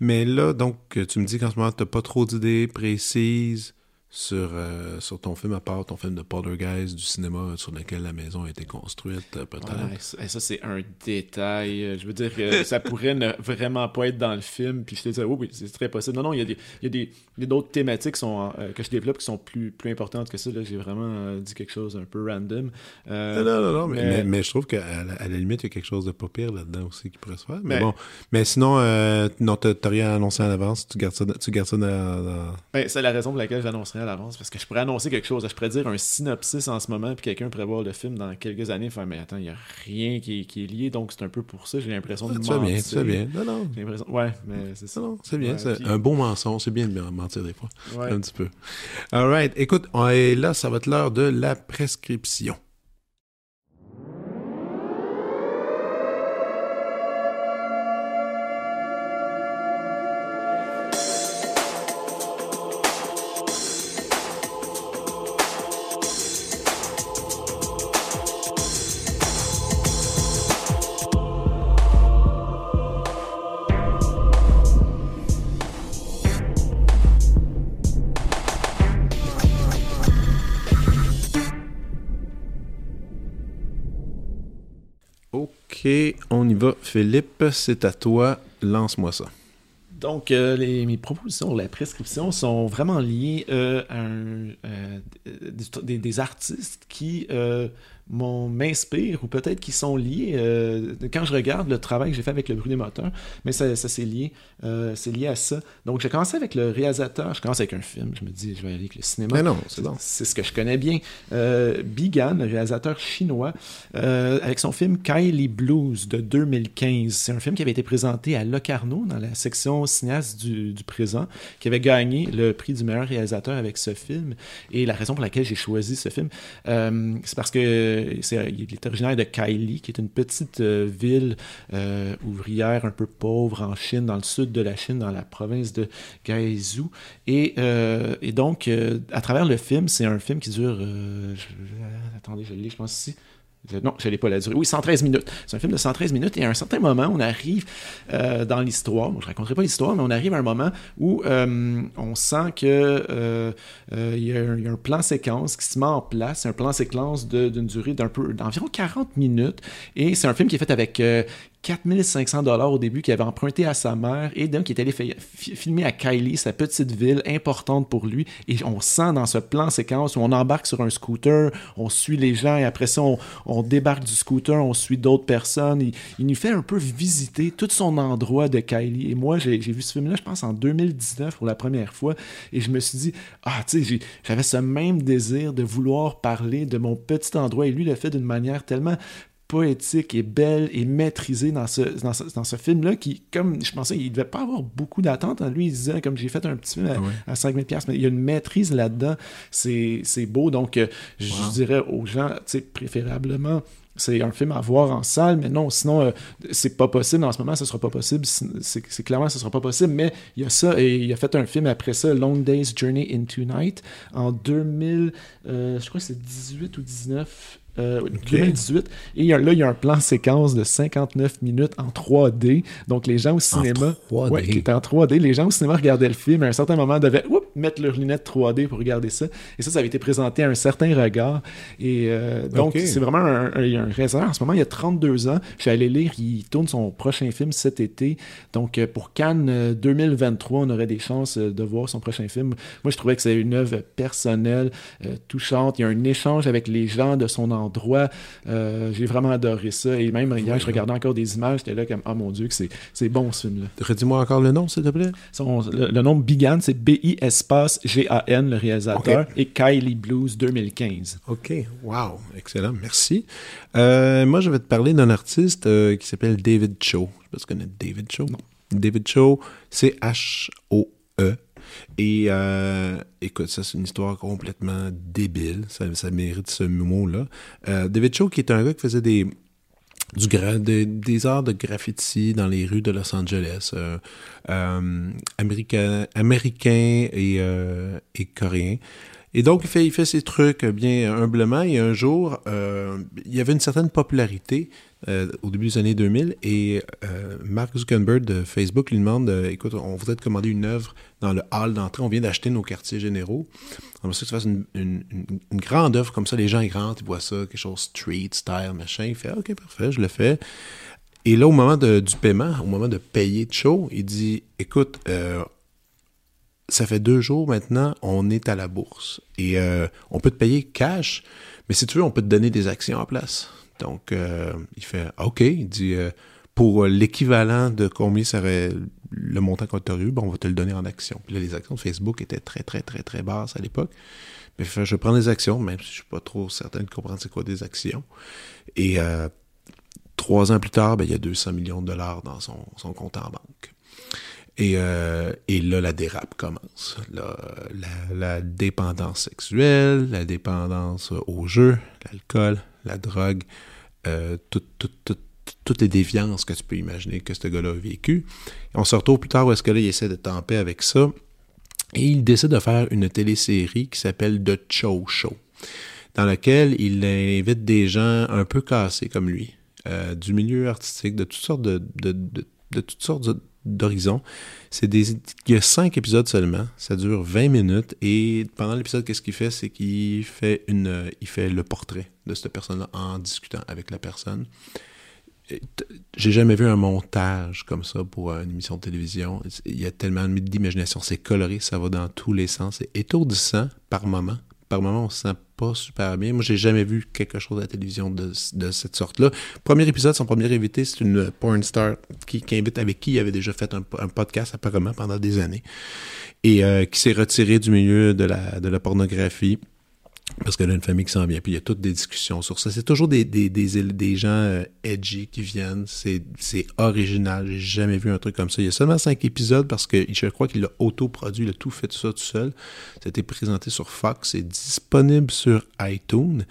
Mais là, donc, tu me dis qu'en ce moment, tu n'as pas trop d'idées précises sur, euh, sur ton film, à part ton film de Poltergeist du cinéma sur lequel la maison a été construite, euh, peut-être? ça, c'est un détail. Euh, je veux dire que ça pourrait ne vraiment pas être dans le film. Puis je te dis, oui, oui, c'est très possible. Non, non, il y a, des, il y a des, d'autres thématiques sont, que je développe qui sont plus, plus importantes que ça. J'ai vraiment dit quelque chose un peu random. non, non, non, mais, mais, je trouve qu'à la, à la limite, il y a quelque chose de pas pire là-dedans aussi qui pourrait se faire. Mais, bon, mais sinon, non, t'as rien annoncé en avance. Tu gardes ça, tu gardes ça dans. Ben, c'est la raison pour laquelle j'annoncerai à l'avance parce que je pourrais annoncer quelque chose. Je pourrais dire un synopsis en ce moment, puis quelqu'un pourrait voir le film dans quelques années. Faire, mais attends, il n'y a rien qui est, qui est, lié, donc c'est un peu pour ça. J'ai l'impression de mentir. bien, c'est bien. Non, non. Ouais, mais c'est ça. c'est bien. c'est Un bon mensonge, c'est bien de mentir des fois. Un petit peu. All right. Écoute, et là, ça va être l'heure de la prescription. On y va. Philippe, c'est à toi. Lance-moi ça. Donc, euh, les, mes propositions, la prescription sont vraiment liées euh, à euh, des, des, artistes qui m'inspirent ou peut-être qui sont liés euh, quand je regarde le travail que j'ai fait avec le bruit des moteurs, mais ça, ça c'est lié, euh, c'est lié à ça. Donc j'ai commencé avec le réalisateur, je commence avec un film, je me dis je vais aller avec le cinéma. Mais non, c'est C'est ce que je connais bien. Euh, Bigan, le réalisateur chinois, avec son film Kylie Blues de 2015. C'est un film qui avait été présenté à Locarno dans la section cinéaste du, du présent, qui avait gagné le prix du meilleur réalisateur avec ce film. Et la raison pour laquelle j'ai choisi ce film, c'est parce que il est originaire de Kaili, qui est une petite euh, ville euh, ouvrière un peu pauvre en Chine, dans le sud de la Chine, dans la province de Gaizhou. Et, euh, et donc, à travers le film, c'est un film qui dure. attendez, je le lis, je pense ici. Non, je n'ai pas la durée. Oui, 113 minutes. C'est un film de 113 minutes et à un certain moment, on arrive euh, dans l'histoire. je ne raconterai pas l'histoire, mais on arrive à un moment où euh, on sent que euh, il y, a un plan séquence qui se met en place. C'est un plan séquence d'une durée d'un peu d'environ 40 minutes. Et c'est un film qui est fait avec 4500 dollars au début qu'il avait emprunté à sa mère et donc qui est allé filmer à Kylie, sa petite ville importante pour lui. Et on sent dans ce plan séquence où on embarque sur un scooter, on suit les gens et après ça, on, débarque du scooter, on suit d'autres personnes. Il, nous fait un peu visiter tout son endroit de Kylie. Et moi, j'ai vu ce film-là, je pense, en 2019 pour la première fois. Et je me suis dit, ah, tu sais, j'avais ce même désir de vouloir parler de mon petit endroit. Et lui le fait d'une manière tellement poétique et belle et maîtrisée dans ce, dans ce, film-là qui, comme je pensais, il ne devait pas avoir beaucoup d'attentes. Hein. Lui, il disait, comme j'ai fait un petit film à, 5000 pièces mais il y a une maîtrise là-dedans. C'est beau. Donc, euh, je dirais aux gens, préférablement, c'est un film à voir en salle, mais non, sinon, euh, c'est pas possible. En ce moment, ce sera pas possible. C'est clairement, ce sera pas possible. Mais il y a ça, et il a fait un film après ça, Long Day's Journey into Night, en 2000, euh, je crois que c'est 18 ou 19. 2018. Euh, et là, il y a un plan séquence de 59 minutes en 3D. Donc, les gens au cinéma. En 3D. Ouais, qui était en 3D. Les gens au cinéma regardaient le film. À un certain moment, devaient mettre leurs lunettes 3D pour regarder ça. Et ça, ça avait été présenté à un certain regard. Et euh, donc, c'est vraiment un, un, réservoir. En ce moment, il y a 32 ans. Je suis allé lire. Il tourne son prochain film cet été. Donc, euh, pour Cannes 2023, on aurait des chances de voir son prochain film. Moi, je trouvais que c'est une œuvre personnelle, touchante. Il y a un échange avec les gens de son Euh, j'ai vraiment adoré ça. Et même hier, je regardais encore des images, j'étais là comme, oh mon Dieu, que c'est bon ce film-là. Redis-moi encore le nom, s'il te plaît. le, nom Bigan, c'est B-I espace G-A-N, le réalisateur, et Kylie Blues 2015. OK, wow, excellent, merci. Euh, moi, je vais te parler d'un artiste euh, qui s'appelle David Cho. Je sais pas si tu connais David Cho. David Cho, c'est H-O-E. Et euh, écoute, ça, c'est une histoire complètement débile. Ça, mérite ce mot-là. Euh, David Cho, qui est un gars qui faisait des, des arts de graffiti dans les rues de Los Angeles, euh, euh américain, américain et, euh, et coréen. Et donc, il fait, il fait ses trucs bien humblement. Et un jour, il y avait une certaine popularité euh, au début des années 2000. Et euh, Mark Zuckerberg de Facebook lui demande Écoute, on voudrait te commander une œuvre dans le hall d'entrée. On vient d'acheter nos quartiers généraux. On veut que tu fasses une, grande œuvre comme ça. Les gens, ils rentrent, ils voient ça, quelque chose street, style, machin. Il fait OK, parfait, je le fais. Et là, au moment du paiement, au moment de payer de show, il dit Écoute, ça fait deux jours maintenant, on est à la bourse. Et euh, on peut te payer cash, mais si tu veux, on peut te donner des actions en place. Donc, euh, il fait OK. Il dit euh, pour l'équivalent de combien serait le montant qu'on t'a eu, on va te le donner en actions. Puis là, les actions de Facebook étaient très, très, très, très basses à l'époque. Mais fait, je prends des actions, même si je suis pas trop certain de comprendre c'est quoi des actions. Et trois ans plus tard, ben, il y a 200 millions de dollars dans son, compte en banque. Et, euh, là, la dérape commence. la, dépendance sexuelle, la dépendance au jeu, l'alcool, la drogue, euh, tout, tout, tout, toutes les déviances que tu peux imaginer que ce gars-là a vécu. on se retrouve plus tard où est-ce que là, il essaie de tamper avec ça. Et il décide de faire une télésérie qui s'appelle The Cho Show, dans laquelle il invite des gens un peu cassés comme lui, euh, du milieu artistique, de toutes sortes de, de, toutes sortes de, d'horizon. C'est des, il y a cinq épisodes seulement. Ça dure 20 minutes. Et pendant l'épisode, qu'est-ce qu'il fait? C'est qu'il fait une, il fait le portrait de cette personne-là en discutant avec la personne. J'ai jamais vu un montage comme ça pour une émission de télévision. Il y a tellement d'imagination. C'est coloré, ça va dans tous les sens. C'est étourdissant par moment par moment, on se sent pas super bien. Moi, j'ai jamais vu quelque chose à la télévision de, cette sorte-là. Premier épisode, son premier invité, c'est une porn star qui, invite avec qui il avait déjà fait un, podcast apparemment pendant des années et euh, qui s'est retiré du milieu de la, de la pornographie parce qu'elle a une famille qui s'en vient, puis il y a toutes des discussions sur ça. C'est toujours des, des, des, gens euh, edgy qui viennent. C'est, original. J'ai jamais vu un truc comme ça. Il y a seulement cinq épisodes parce que je crois qu'il a autoproduit, il a tout fait tout seul. A été présenté sur Fox. C'est disponible sur iTunes.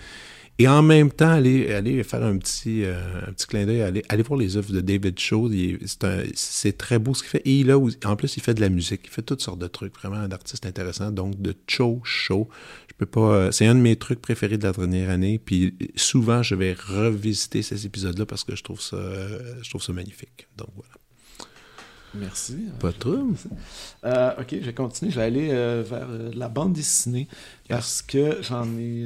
Et en même temps, aller faire un petit, euh, un petit clin d'œil, aller voir les œuvres de David Shaw. C'est très beau ce qu'il fait. Et là, en plus, il fait de la musique. Il fait toutes sortes de trucs. Vraiment un artiste intéressant. Donc, de Cho Show. Peux pas. Euh, c'est un de mes trucs préférés de la dernière année. Puis souvent, je vais revisiter ces épisodes-là parce que je trouve ça, je trouve ça magnifique. Donc, voilà. Merci. Pas trop. Euh, ok, je vais continuer. Je vais aller euh, vers euh, la bande dessinée parce que j'en ai.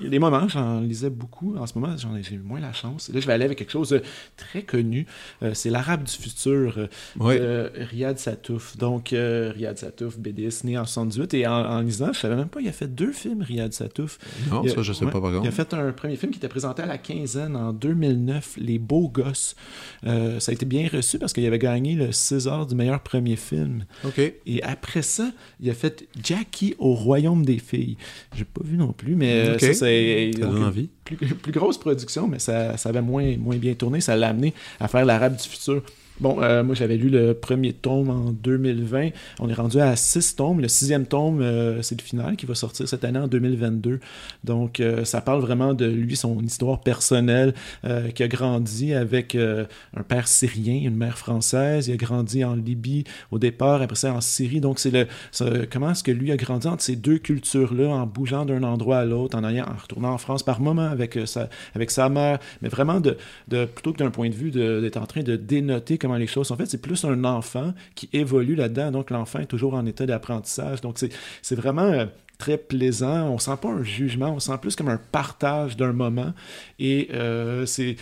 il y a des moments, j'en lisais beaucoup. En ce moment, j'en ai, j'ai moins la chance. là, je vais aller avec quelque chose de très connu. c'est L'Arabe du futur de Riyad Satouf. Donc, Riyad Satouf, BDS, né en 78. Et en, lisant, je savais même pas, il a fait deux films, Riyad Satouf. Non, ça, je sais pas par. Il a fait un premier film qui était présenté à la quinzaine en 2009, Les Beaux Gosses. ça a été bien reçu parce qu'il avait gagné le César du meilleur premier film. OK. Et après ça, il a fait Jackie au Royaume des filles. J'ai pas vu non plus, mais euh, ça, c'est. envie. Plus, plus, grosse production, mais ça, ça avait moins, moins bien tourné. Ça l'a amené à faire l'arabe du futur. Bon, euh, moi j'avais lu le premier tome en 2020. On est rendu à six tomes. Le sixième tome, euh, c'est le final qui va sortir cette année en 2022. Donc euh, ça parle vraiment de lui, son histoire personnelle, qui a grandi avec un père syrien, une mère française. Il a grandi en Libye au départ, après ça en Syrie. Donc c'est le comment est-ce que lui a grandi entre ces deux cultures-là, en bougeant d'un endroit à l'autre, en allant, en retournant en France par moment avec sa, avec sa mère, mais vraiment de, de plutôt que d'un point de vue d'être en train de dénoter les choses sont faites. C'est plus un enfant qui évolue là-dedans. Donc, l'enfant est toujours en état d'apprentissage. Donc, c'est vraiment euh, très plaisant. On sent pas un jugement, on sent plus comme un partage d'un moment. Et euh, c'est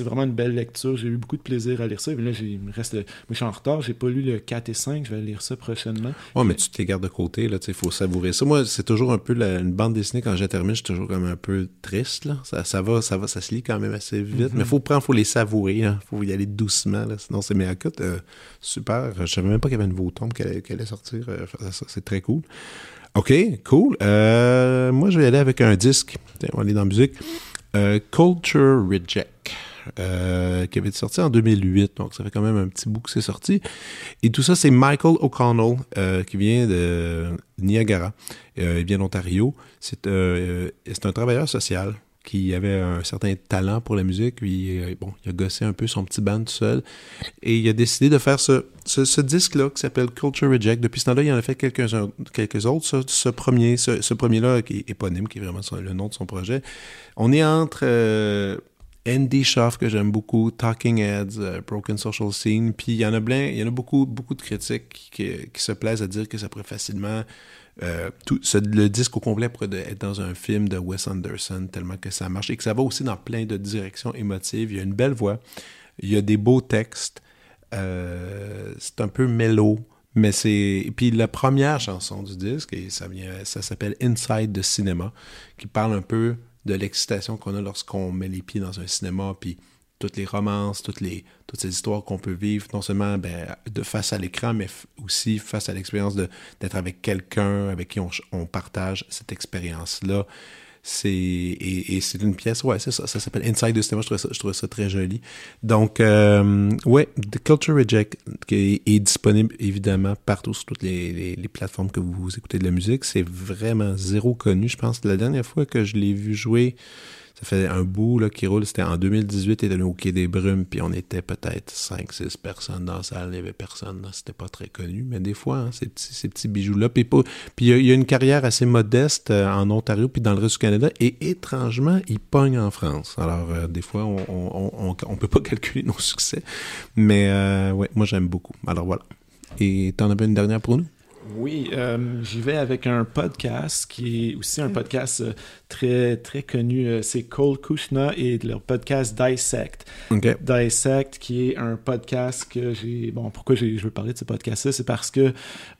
vraiment une belle lecture. J'ai eu beaucoup de plaisir à lire ça. Et là, il me reste. Moi, je suis en retard. J'ai pas lu le 4 et 5. Je vais lire ça prochainement. Ouais, mais tu te les gardes de côté. Il faut savourer ça. Moi, c'est toujours un peu une bande dessinée. Quand je termine, je suis toujours comme un peu triste. Là. Ça, ça, va, ça va, ça se lit quand même assez vite. Mm-hmm. Mais faut prendre, faut les savourer. Il faut y aller doucement. Là. Sinon, c'est mais écoute, euh, super. Je savais même pas qu'il y avait une nouveau tome qui allait, sortir. Euh, c'est très cool. OK, cool. Euh, moi, je vais aller avec un disque. On va aller dans la musique. Euh, Culture Reject. Euh, qui avait été sorti en 2008, donc ça fait quand même un petit bout que c'est sorti. Et tout ça, c'est Michael O'Connell, qui vient de Niagara, il vient d'Ontario. C'est un travailleur social qui avait un certain talent pour la musique. Puis, euh, bon, il a gossé un peu son petit band tout seul. Et il a décidé de faire ce, ce, disque-là qui s'appelle Culture Reject. Depuis ce temps-là, il en a fait quelques, quelques autres. Ce, premier, ce, premier-là, qui est éponyme, qui est vraiment le nom de son projet. On est entre euh, Andy Schaff, que j'aime beaucoup, Talking Heads, euh, Broken Social Scene. Puis il y en a plein, il y en a beaucoup, beaucoup de critiques qui, qui se plaisent à dire que ça pourrait facilement euh, tout, le disque au complet pourrait être dans un film de Wes Anderson, tellement que ça marche et que ça va aussi dans plein de directions émotives. Il y a une belle voix, il y a des beaux textes, euh, c'est un peu mélo, mais c'est. Puis la première chanson du disque, et ça, vient, ça s'appelle Inside the Cinema, qui parle un peu de l'excitation qu'on a lorsqu'on met les pieds dans un cinéma, puis toutes les romances, toutes, les, toutes ces histoires qu'on peut vivre, non seulement ben, de face à l'écran, mais aussi face à l'expérience d'être avec quelqu'un avec qui on, on partage cette expérience-là. C'est, et, c'est une pièce, ouais, c'est ça, ça s'appelle Inside the Cinema, je trouve ça, je trouve ça très joli. Donc, euh, ouais, The Culture Reject qui est, disponible évidemment partout sur toutes les, les, les, plateformes que vous écoutez de la musique. C'est vraiment zéro connu. Je pense que la dernière fois que je l'ai vu jouer, ça fait un bout là, qui roule. C'était en 2018, il était au Quai des Brumes, puis on était peut-être 5-6 personnes dans la salle. Il n'y avait personne. C'était pas très connu. Mais des fois, hein, ces, petits, ces petits bijoux-là. Puis, il y, a une carrière assez modeste euh, en Ontario, puis dans le reste du Canada. Et étrangement, il pogne en France. Alors, euh, des fois, on ne peut pas calculer nos succès. Mais euh, ouais, moi, j'aime beaucoup. Alors voilà. Et t'en avais une dernière pour nous? Oui, j'y vais avec un podcast qui est aussi un podcast très, très connu. Euh, c'est Cole Kushna et leur podcast Dissect. Dissect, qui est un podcast que j'ai. Bon, pourquoi je veux parler de ce podcast-là C'est parce que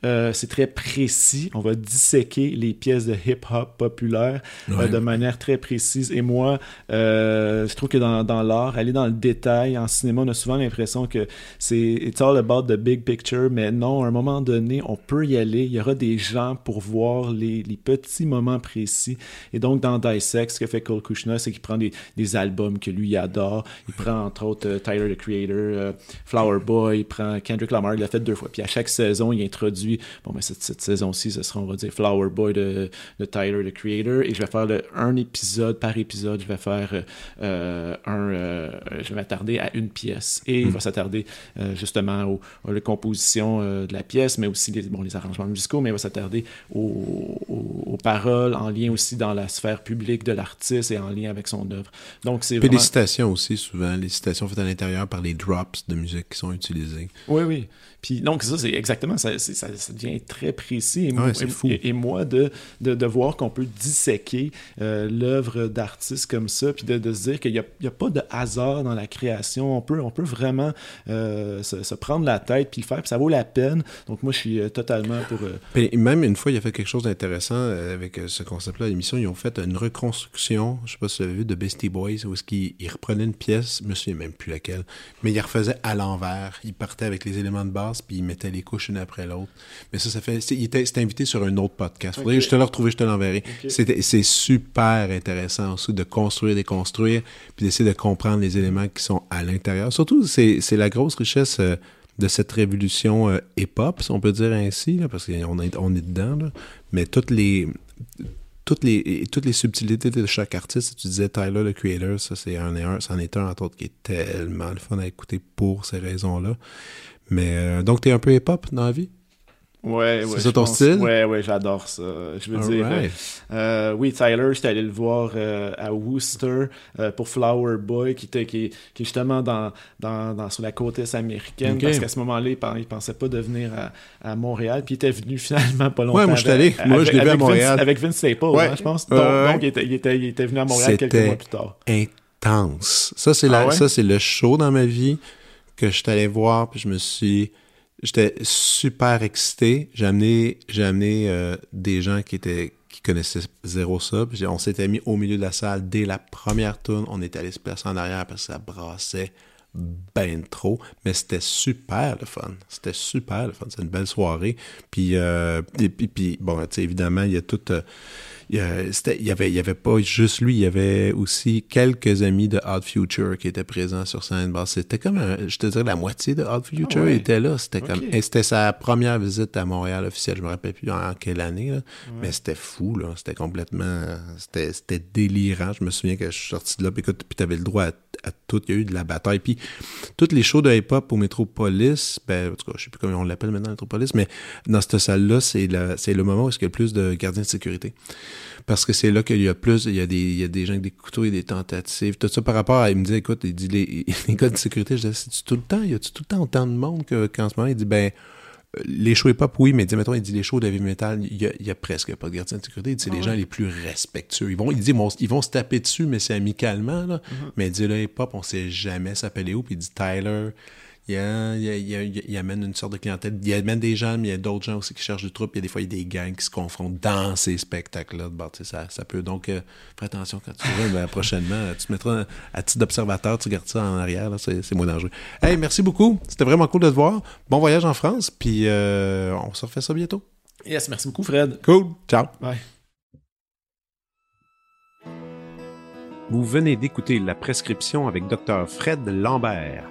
euh, c'est très précis. On va disséquer les pièces de hip-hop populaires euh, de manière très précise. Et moi, je trouve que dans, dans l'art, aller dans le détail, en cinéma, on a souvent l'impression que c'est It's all about the big picture, mais non, à un moment donné, on peut y aller, il y aura des gens pour voir les, les petits moments précis. Et donc, dans Dissect, ce que fait Cole Kushner, c'est qu'il prend des, des, albums que lui adore. Il prend, entre autres, euh, Tyler, the Creator, euh, Flower Boy, il prend Kendrick Lamar, il l'a fait deux fois. Puis à chaque saison, il introduit, bon, ben cette, cette saison-ci, ce sera, on va dire, Flower Boy de, de Tyler, the Creator. Et je vais faire le, un épisode par épisode, je vais faire euh, un... je vais m'attarder à une pièce. Et il hmm. va s'attarder justement aux, aux, compositions de la pièce, mais aussi les, bon, les arrangements musicaux, mais il va s'attarder aux, aux, paroles en lien aussi dans la sphère publique de l'artiste et en lien avec son œuvre. Donc, c'est vraiment... les citations aussi, souvent, les citations faites à l'intérieur par les drops de musique qui sont utilisés. Oui, oui. Puis donc, ça, c'est exactement, ça, ça, devient très précis. Et, moi, fou. Et, moi, de, de, de voir qu'on peut disséquer euh, l'œuvre d'artiste comme ça, puis de, de se dire qu'il n'y a, a, pas de hasard dans la création. On peut, on peut vraiment euh, se, se, prendre la tête, puis le faire, puis ça vaut la peine. Donc, moi, je suis euh, totalement pour. Et même une fois, il a fait quelque chose d'intéressant avec ce concept-là. L'émission, ils ont fait une reconstruction, je ne sais pas si vous avez vu, de Beastie Boys, où ils, ils reprenaient une pièce, je me souviens même plus laquelle, mais ils refaisaient à l'envers. Ils partaient avec les éléments de base puis il mettait les couches une après l'autre. Mais ça, ça fait. Il était, invité sur un autre podcast. Faudrait que je te le retrouve, je te l'enverrai. C'est super intéressant aussi de construire, déconstruire, puis d'essayer de comprendre les éléments qui sont à l'intérieur. Surtout, c'est la grosse richesse. Euh, de cette révolution euh, hip-hop, si on peut dire ainsi, parce qu'on est, on est dedans, mais toutes les, toutes les, toutes les subtilités de chaque artiste, tu disais Tyler, le creator, ça c'est un et un, c'en est un entre autres qui est tellement le fun à écouter pour ces raisons-là. Mais euh, donc, t'es un peu hip-hop dans la vie? Ouais, ouais. C'est ça ton style? Ouais, ouais, j'adore ça. Je veux dire, euh, oui, Tyler, j'étais allé le voir euh, à Worcester pour Flower Boy, qui était qui, qui est justement dans, dans, dans, sur la côte est américaine, parce qu'à ce moment-là, il, pensait pas de venir à, à, Montréal, puis il était venu finalement pas longtemps. Ouais, moi, je suis allé. Moi, je l'ai vu à Montréal. avec Vince Staples, ouais. hein, je pense. Donc, donc il, était, il, était, il, était, venu à Montréal quelques mois plus tard. intense. Ça, c'est ah ça, c'est le show dans ma vie que je suis allé voir, puis je me suis... J'étais super excité. J'ai amené, j'ai amené euh, des gens qui étaient qui connaissaient zéro ça. Puis on s'était mis au milieu de la salle dès la première tourne. On était allé se placer en arrière parce que ça brassait ben trop, mais c'était super le fun. C'était super le fun. C'est une belle soirée. Puis, euh, puis, puis, bon, évidemment, il y a tout... Euh, il y, avait, il y avait pas juste lui, il y avait aussi quelques amis de Odd Future qui étaient présents sur scène. c'était comme, je te dirais, la moitié de Odd Future ah était là. C'était comme, et c'était sa première visite à Montréal officielle. Je me rappelle plus en quelle année, mais c'était fou, là. C'était complètement, c'était délirant. Je me souviens que je suis sorti de là, puis tu avais le droit à, tout. Il y a eu de la bataille. Puis, toutes les shows de hip-hop au Métropolis, ben, en tout cas, je sais plus comment on l'appelle maintenant, Métropolis, mais dans cette salle-là, c'est le moment où il y a le plus de gardiens de sécurité parce que c'est là qu'il y a plus, il y a des, il y a des gens avec des couteaux et des tentatives. Tout ça par rapport à, il me dit, écoute, il dit, les, les gars de sécurité, je dis, c'est tout le temps, y a-tu tout le temps autant de monde qu'en ce moment? Il dit, ben, les shows hip-hop, oui, mais dit, mettons, il dit les shows de heavy metal, il y a, il y a presque pas de gardien de sécurité. Il dit, c'est les ah gens les plus respectueux. Ils vont, il dit, ils vont se taper dessus, mais c'est amicalement, là. Mm-hmm. Mais il dit, là, hip-hop, on sait jamais s'appeler où. Puis il dit, Tyler, il, amène une sorte de clientèle. Il amène des gens, mais il y a d'autres gens aussi qui cherchent du troupe. Il y a des fois, il y a des gangs qui se confondent dans ces spectacles-là. ça, ça peut. Donc, euh, fais attention quand tu vas ben, prochainement. Tu te mettras à titre d'observateur, tu gardes ça en arrière. C'est moins dangereux. Hey, merci beaucoup. C'était vraiment cool de te voir. Bon voyage en France. Puis, euh, on se refait ça bientôt. Yes, merci beaucoup, Fred. Cool. Ciao. Bye. Vous venez d'écouter la prescription avec Dr. Fred Lambert.